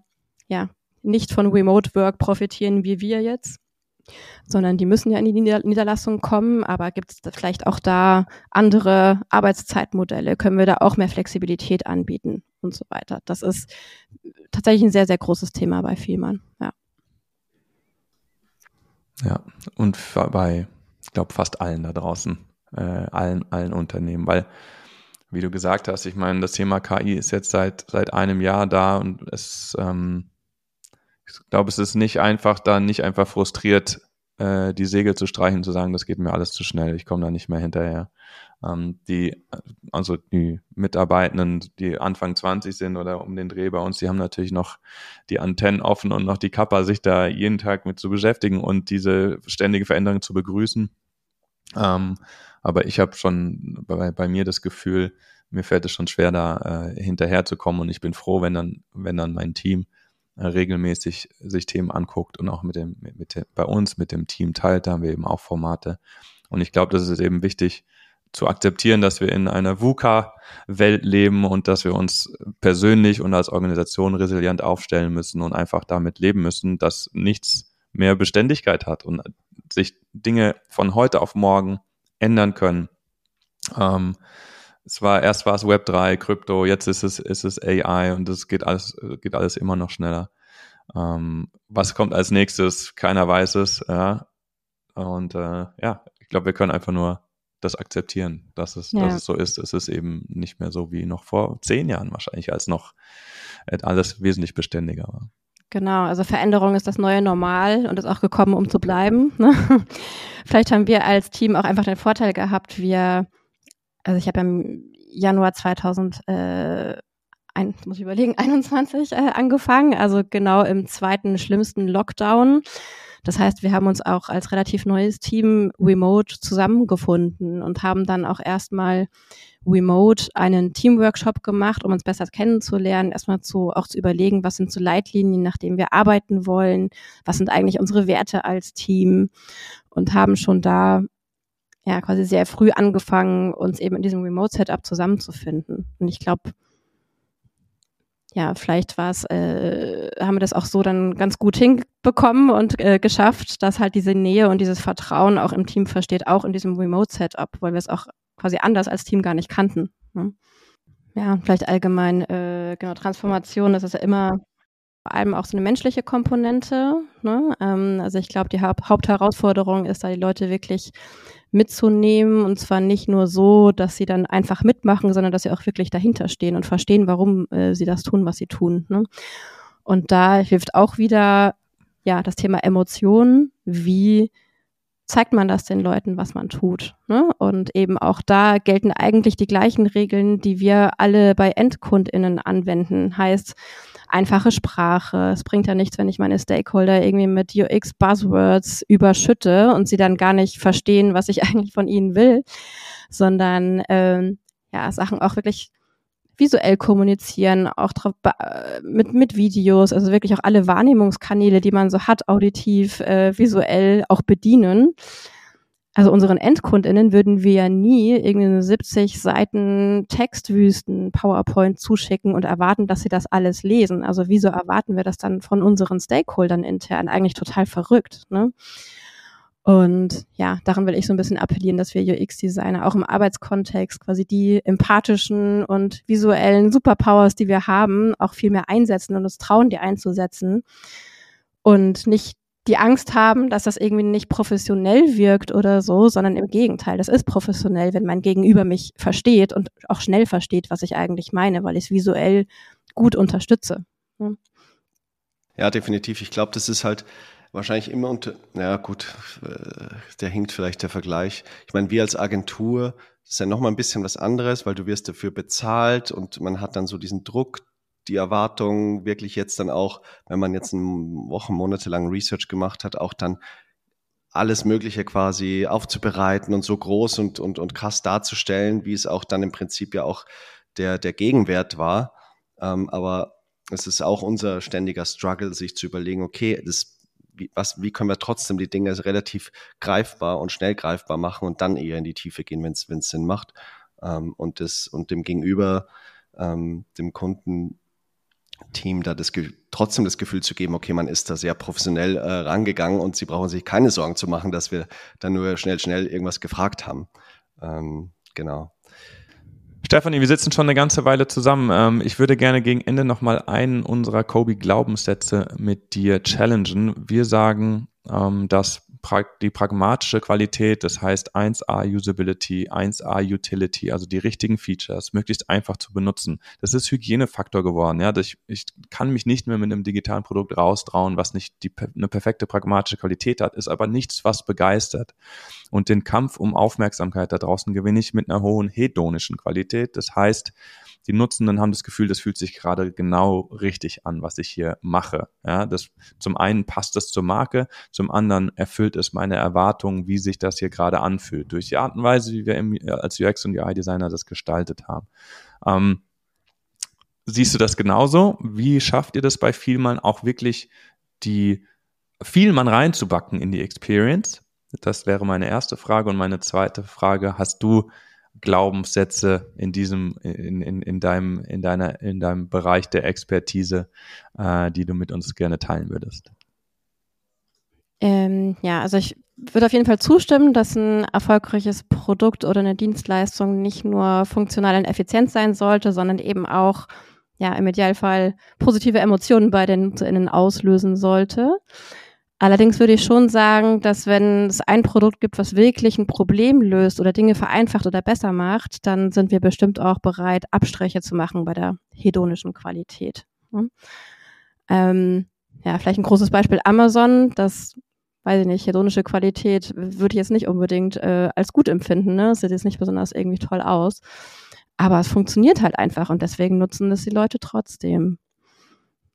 ja nicht von Remote Work profitieren wie wir jetzt, sondern die müssen ja in die Nieder Niederlassung kommen. Aber gibt es vielleicht auch da andere Arbeitszeitmodelle? Können wir da auch mehr Flexibilität anbieten und so weiter? Das ist tatsächlich ein sehr, sehr großes Thema bei Vielmann. Ja. Ja, und bei, ich glaube, fast allen da draußen, äh, allen, allen Unternehmen, weil wie du gesagt hast, ich meine, das Thema KI ist jetzt seit, seit einem Jahr da und es ähm, ich glaube, es ist nicht einfach, da nicht einfach frustriert äh, die Segel zu streichen, zu sagen, das geht mir alles zu schnell, ich komme da nicht mehr hinterher. Ähm, die, also die Mitarbeitenden, die Anfang 20 sind oder um den Dreh bei uns, die haben natürlich noch die Antennen offen und noch die Kappa, sich da jeden Tag mit zu beschäftigen und diese ständige Veränderung zu begrüßen. Ähm, aber ich habe schon bei, bei mir das Gefühl, mir fällt es schon schwer, da äh, hinterherzukommen und ich bin froh, wenn dann, wenn dann mein Team regelmäßig sich Themen anguckt und auch mit dem, mit dem, bei uns mit dem Team teilt. Da haben wir eben auch Formate. Und ich glaube, das ist eben wichtig zu akzeptieren, dass wir in einer VUCA-Welt leben und dass wir uns persönlich und als Organisation resilient aufstellen müssen und einfach damit leben müssen, dass nichts mehr Beständigkeit hat und sich Dinge von heute auf morgen ändern können. Ähm, es war erst war es Web 3, Krypto, jetzt ist es ist es AI und es geht alles geht alles immer noch schneller. Ähm, was kommt als nächstes? Keiner weiß es. Ja. Und äh, ja, ich glaube, wir können einfach nur das akzeptieren, dass es, ja. dass es so ist. Es ist eben nicht mehr so wie noch vor zehn Jahren wahrscheinlich, als noch alles wesentlich beständiger war. Genau, also Veränderung ist das neue Normal und ist auch gekommen, um zu bleiben. Ne? <laughs> Vielleicht haben wir als Team auch einfach den Vorteil gehabt, wir, also ich habe im Januar 2000, äh, ein, muss ich überlegen, <laughs> 21 äh, angefangen, also genau im zweiten schlimmsten Lockdown. Das heißt, wir haben uns auch als relativ neues Team remote zusammengefunden und haben dann auch erstmal remote einen Teamworkshop gemacht, um uns besser kennenzulernen, erstmal zu, auch zu überlegen, was sind so Leitlinien, nach denen wir arbeiten wollen, was sind eigentlich unsere Werte als Team und haben schon da ja quasi sehr früh angefangen, uns eben in diesem Remote-Setup zusammenzufinden. Und ich glaube, ja, vielleicht war es, äh, haben wir das auch so dann ganz gut hinbekommen und äh, geschafft, dass halt diese Nähe und dieses Vertrauen auch im Team versteht, auch in diesem Remote-Setup, weil wir es auch quasi anders als Team gar nicht kannten. Ne? Ja, vielleicht allgemein, äh, genau, Transformation, das ist ja immer vor allem auch so eine menschliche Komponente. Ne? Ähm, also ich glaube, die ha Hauptherausforderung ist da, die Leute wirklich mitzunehmen und zwar nicht nur so, dass sie dann einfach mitmachen, sondern dass sie auch wirklich dahinter stehen und verstehen, warum äh, sie das tun, was sie tun. Ne? Und da hilft auch wieder ja das Thema Emotionen, wie zeigt man das den Leuten, was man tut. Ne? Und eben auch da gelten eigentlich die gleichen Regeln, die wir alle bei EndkundInnen anwenden. Heißt, einfache Sprache. Es bringt ja nichts, wenn ich meine Stakeholder irgendwie mit UX-Buzzwords überschütte und sie dann gar nicht verstehen, was ich <laughs> eigentlich von ihnen will, sondern ähm, ja, Sachen auch wirklich visuell kommunizieren, auch drauf, äh, mit, mit Videos, also wirklich auch alle Wahrnehmungskanäle, die man so hat, auditiv, äh, visuell auch bedienen also unseren EndkundInnen würden wir ja nie irgendwie 70 Seiten Textwüsten PowerPoint zuschicken und erwarten, dass sie das alles lesen. Also wieso erwarten wir das dann von unseren Stakeholdern intern? Eigentlich total verrückt, ne? Und ja, daran will ich so ein bisschen appellieren, dass wir UX-Designer auch im Arbeitskontext quasi die empathischen und visuellen Superpowers, die wir haben, auch viel mehr einsetzen und uns trauen, die einzusetzen und nicht die Angst haben, dass das irgendwie nicht professionell wirkt oder so, sondern im Gegenteil, das ist professionell, wenn mein Gegenüber mich versteht und auch schnell versteht, was ich eigentlich meine, weil ich es visuell gut unterstütze. Ja, ja definitiv. Ich glaube, das ist halt wahrscheinlich immer unter, ja gut, äh, der hinkt vielleicht der Vergleich. Ich meine, wir als Agentur, das ist ja nochmal ein bisschen was anderes, weil du wirst dafür bezahlt und man hat dann so diesen Druck, die Erwartung wirklich jetzt dann auch, wenn man jetzt Wochen, Monate lang Research gemacht hat, auch dann alles Mögliche quasi aufzubereiten und so groß und, und, und krass darzustellen, wie es auch dann im Prinzip ja auch der, der Gegenwert war. Ähm, aber es ist auch unser ständiger Struggle, sich zu überlegen, okay, das, wie, was, wie können wir trotzdem die Dinge relativ greifbar und schnell greifbar machen und dann eher in die Tiefe gehen, wenn es Sinn macht. Ähm, und, das, und dem Gegenüber, ähm, dem Kunden Team da das, trotzdem das Gefühl zu geben, okay, man ist da sehr professionell äh, rangegangen und sie brauchen sich keine Sorgen zu machen, dass wir dann nur schnell, schnell irgendwas gefragt haben. Ähm, genau. Stefanie, wir sitzen schon eine ganze Weile zusammen. Ähm, ich würde gerne gegen Ende nochmal einen unserer Kobe-Glaubenssätze mit dir challengen. Wir sagen, ähm, dass die pragmatische Qualität, das heißt 1A Usability, 1A Utility, also die richtigen Features, möglichst einfach zu benutzen. Das ist Hygienefaktor geworden. Ja, ich, ich kann mich nicht mehr mit einem digitalen Produkt raustrauen, was nicht die, eine perfekte pragmatische Qualität hat, ist aber nichts, was begeistert. Und den Kampf um Aufmerksamkeit da draußen gewinne ich mit einer hohen hedonischen Qualität. Das heißt, die Nutzenden haben das Gefühl, das fühlt sich gerade genau richtig an, was ich hier mache. Ja, das, zum einen passt das zur Marke, zum anderen erfüllt es meine Erwartungen, wie sich das hier gerade anfühlt, durch die Art und Weise, wie wir im, als UX und UI-Designer das gestaltet haben. Ähm, siehst du das genauso? Wie schafft ihr das bei Vielmann auch wirklich die Vielmann reinzubacken in die Experience? Das wäre meine erste Frage. Und meine zweite Frage, hast du Glaubenssätze in diesem, in, in, in deinem, in deiner, in deinem Bereich der Expertise, äh, die du mit uns gerne teilen würdest? Ähm, ja, also ich würde auf jeden Fall zustimmen, dass ein erfolgreiches Produkt oder eine Dienstleistung nicht nur funktional und effizient sein sollte, sondern eben auch ja im Idealfall positive Emotionen bei den NutzerInnen auslösen sollte. Allerdings würde ich schon sagen, dass wenn es ein Produkt gibt, was wirklich ein Problem löst oder Dinge vereinfacht oder besser macht, dann sind wir bestimmt auch bereit, Abstriche zu machen bei der hedonischen Qualität. Hm? Ähm, ja, vielleicht ein großes Beispiel Amazon, das weiß ich nicht, hedonische Qualität würde ich jetzt nicht unbedingt äh, als gut empfinden. Ne? Sieht jetzt nicht besonders irgendwie toll aus. Aber es funktioniert halt einfach und deswegen nutzen das die Leute trotzdem.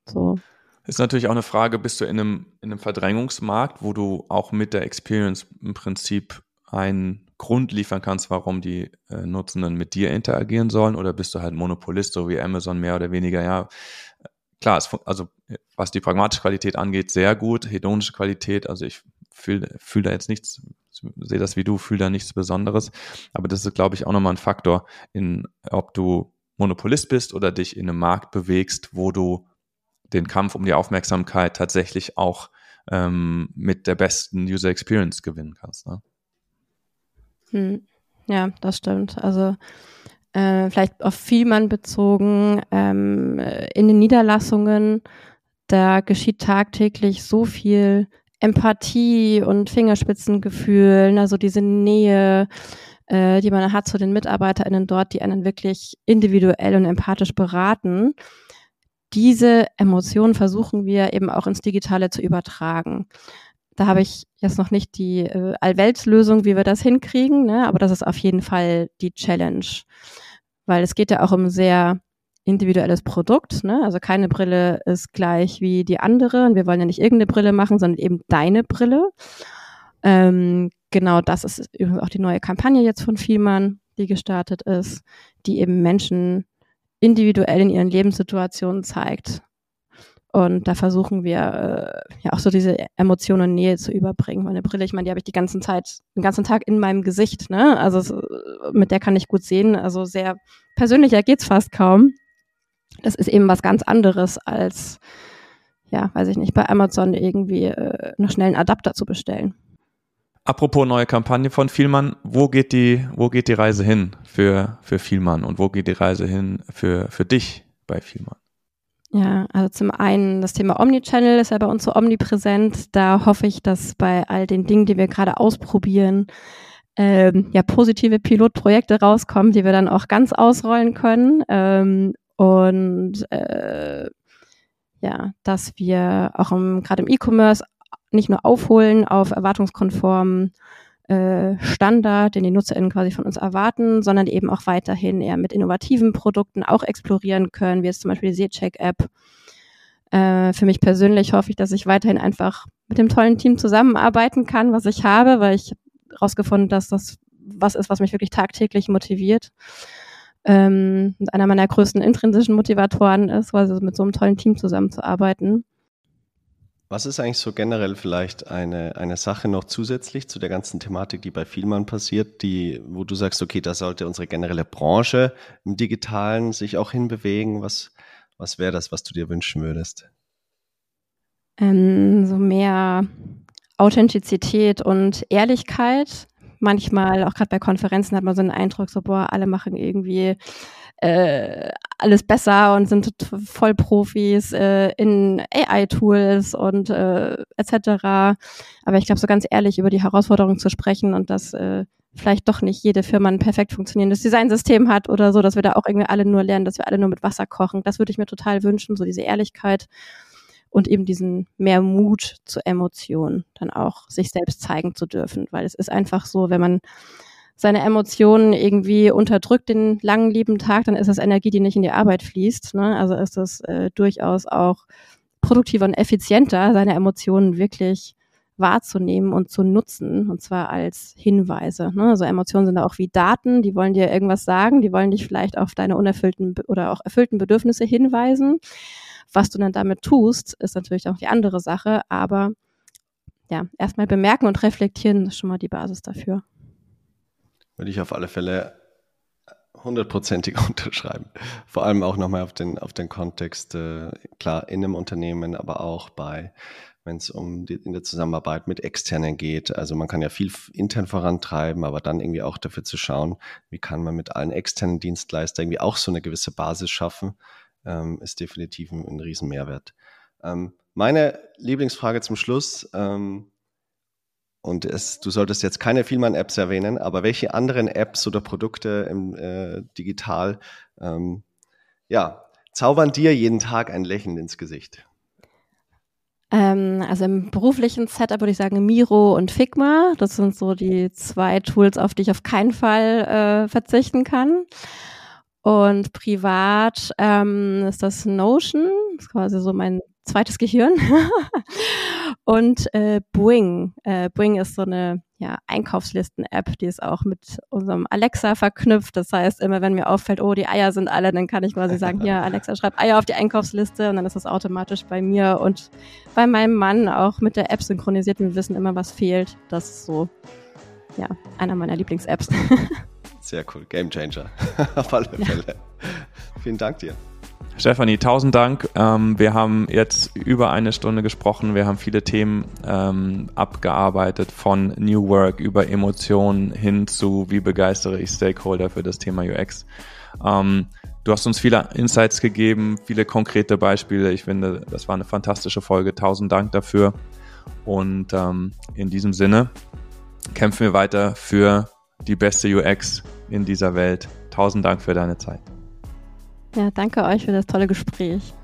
So. Ist natürlich auch eine Frage, bist du in einem, in einem Verdrängungsmarkt, wo du auch mit der Experience im Prinzip einen Grund liefern kannst, warum die äh, Nutzenden mit dir interagieren sollen, oder bist du halt Monopolist, so wie Amazon mehr oder weniger, ja, klar, es, also was die pragmatische Qualität angeht, sehr gut, hedonische Qualität, also ich fühle fühl da jetzt nichts, sehe das wie du, fühle da nichts Besonderes, aber das ist, glaube ich, auch nochmal ein Faktor, in ob du Monopolist bist oder dich in einem Markt bewegst, wo du den Kampf um die Aufmerksamkeit tatsächlich auch ähm, mit der besten User Experience gewinnen kannst. Ne? Hm. Ja, das stimmt. Also äh, vielleicht auf Vielmann bezogen, ähm, in den Niederlassungen, da geschieht tagtäglich so viel Empathie und Fingerspitzengefühl, also diese Nähe, äh, die man hat zu den MitarbeiterInnen dort, die einen wirklich individuell und empathisch beraten diese Emotionen versuchen wir eben auch ins Digitale zu übertragen. Da habe ich jetzt noch nicht die äh, Allweltslösung, wie wir das hinkriegen, ne? aber das ist auf jeden Fall die Challenge. Weil es geht ja auch um sehr individuelles Produkt. Ne? Also keine Brille ist gleich wie die andere. Und wir wollen ja nicht irgendeine Brille machen, sondern eben deine Brille. Ähm, genau das ist übrigens auch die neue Kampagne jetzt von Vielmann, die gestartet ist, die eben Menschen individuell in ihren Lebenssituationen zeigt. Und da versuchen wir äh, ja auch so diese Emotionen Nähe zu überbringen. Meine Brille, ich meine, die habe ich die ganze Zeit, den ganzen Tag in meinem Gesicht, ne? Also so, mit der kann ich gut sehen. Also sehr persönlicher geht's fast kaum. Das ist eben was ganz anderes als, ja, weiß ich nicht, bei Amazon irgendwie äh, noch schnell einen Adapter zu bestellen. Apropos neue Kampagne von Vielmann, wo geht die, wo geht die Reise hin für, für Vielmann und wo geht die Reise hin für, für dich bei Vielmann? Ja, also zum einen das Thema Omnichannel ist ja bei uns so omnipräsent. Da hoffe ich, dass bei all den Dingen, die wir gerade ausprobieren, ähm, ja positive Pilotprojekte rauskommen, die wir dann auch ganz ausrollen können. Ähm, und äh, ja, dass wir auch gerade im E-Commerce nicht nur aufholen auf erwartungskonformen äh, Standard, den die NutzerInnen quasi von uns erwarten, sondern eben auch weiterhin eher mit innovativen Produkten auch explorieren können, wie jetzt zum Beispiel die Seecheck-App. Äh, für mich persönlich hoffe ich, dass ich weiterhin einfach mit dem tollen Team zusammenarbeiten kann, was ich habe, weil ich herausgefunden, dass das was ist, was mich wirklich tagtäglich motiviert. Ähm, und einer meiner größten intrinsischen Motivatoren ist, quasi mit so einem tollen Team zusammenzuarbeiten. Was ist eigentlich so generell vielleicht eine, eine Sache noch zusätzlich zu der ganzen Thematik, die bei Vielmann passiert, die, wo du sagst, okay, da sollte unsere generelle Branche im Digitalen sich auch hinbewegen? Was, was wäre das, was du dir wünschen würdest? Ähm, so mehr Authentizität und Ehrlichkeit. Manchmal, auch gerade bei Konferenzen, hat man so einen Eindruck, so, boah, alle machen irgendwie äh, alles besser und sind Vollprofis äh, in AI-Tools und äh, etc. Aber ich glaube, so ganz ehrlich über die Herausforderungen zu sprechen und dass äh, vielleicht doch nicht jede Firma ein perfekt funktionierendes Designsystem hat oder so, dass wir da auch irgendwie alle nur lernen, dass wir alle nur mit Wasser kochen. Das würde ich mir total wünschen, so diese Ehrlichkeit und eben diesen mehr Mut zur Emotion, dann auch sich selbst zeigen zu dürfen, weil es ist einfach so, wenn man seine Emotionen irgendwie unterdrückt den langen lieben Tag, dann ist das Energie, die nicht in die Arbeit fließt. Ne? Also ist es äh, durchaus auch produktiver und effizienter, seine Emotionen wirklich wahrzunehmen und zu nutzen, und zwar als Hinweise. Ne? Also Emotionen sind auch wie Daten, die wollen dir irgendwas sagen, die wollen dich vielleicht auf deine unerfüllten oder auch erfüllten Bedürfnisse hinweisen. Was du dann damit tust, ist natürlich auch die andere Sache, aber ja, erstmal bemerken und reflektieren ist schon mal die Basis dafür. Würde ich auf alle Fälle hundertprozentig <laughs> unterschreiben. Vor allem auch nochmal auf den, auf den Kontext, äh, klar, in einem Unternehmen, aber auch bei, wenn es um die, in der Zusammenarbeit mit Externen geht. Also man kann ja viel intern vorantreiben, aber dann irgendwie auch dafür zu schauen, wie kann man mit allen externen Dienstleistern irgendwie auch so eine gewisse Basis schaffen, ähm, ist definitiv ein, ein Riesenmehrwert. Ähm, meine Lieblingsfrage zum Schluss, ähm, und es, du solltest jetzt keine Vielmann-Apps erwähnen, aber welche anderen Apps oder Produkte im, äh, digital ähm, ja, zaubern dir jeden Tag ein Lächeln ins Gesicht? Ähm, also im beruflichen Setup würde ich sagen Miro und Figma. Das sind so die zwei Tools, auf die ich auf keinen Fall äh, verzichten kann. Und privat ähm, ist das Notion, das ist quasi so mein zweites Gehirn. <laughs> und äh, Boing. Äh, Boing ist so eine ja, Einkaufslisten-App, die ist auch mit unserem Alexa verknüpft. Das heißt, immer wenn mir auffällt, oh, die Eier sind alle, dann kann ich quasi sagen, hier, Alexa, schreib Eier auf die Einkaufsliste und dann ist das automatisch bei mir und bei meinem Mann auch mit der App synchronisiert. Wir wissen immer, was fehlt. Das ist so, ja, einer meiner Lieblings-Apps. <laughs> Sehr cool. Game Changer. <laughs> auf alle Fälle. Ja. Vielen Dank dir. Stefanie, tausend Dank. Ähm, wir haben jetzt über eine Stunde gesprochen. Wir haben viele Themen ähm, abgearbeitet von New Work über Emotionen hin zu, wie begeistere ich Stakeholder für das Thema UX. Ähm, du hast uns viele Insights gegeben, viele konkrete Beispiele. Ich finde, das war eine fantastische Folge. Tausend Dank dafür. Und ähm, in diesem Sinne kämpfen wir weiter für die beste UX in dieser Welt. Tausend Dank für deine Zeit. Ja, danke euch für das tolle Gespräch.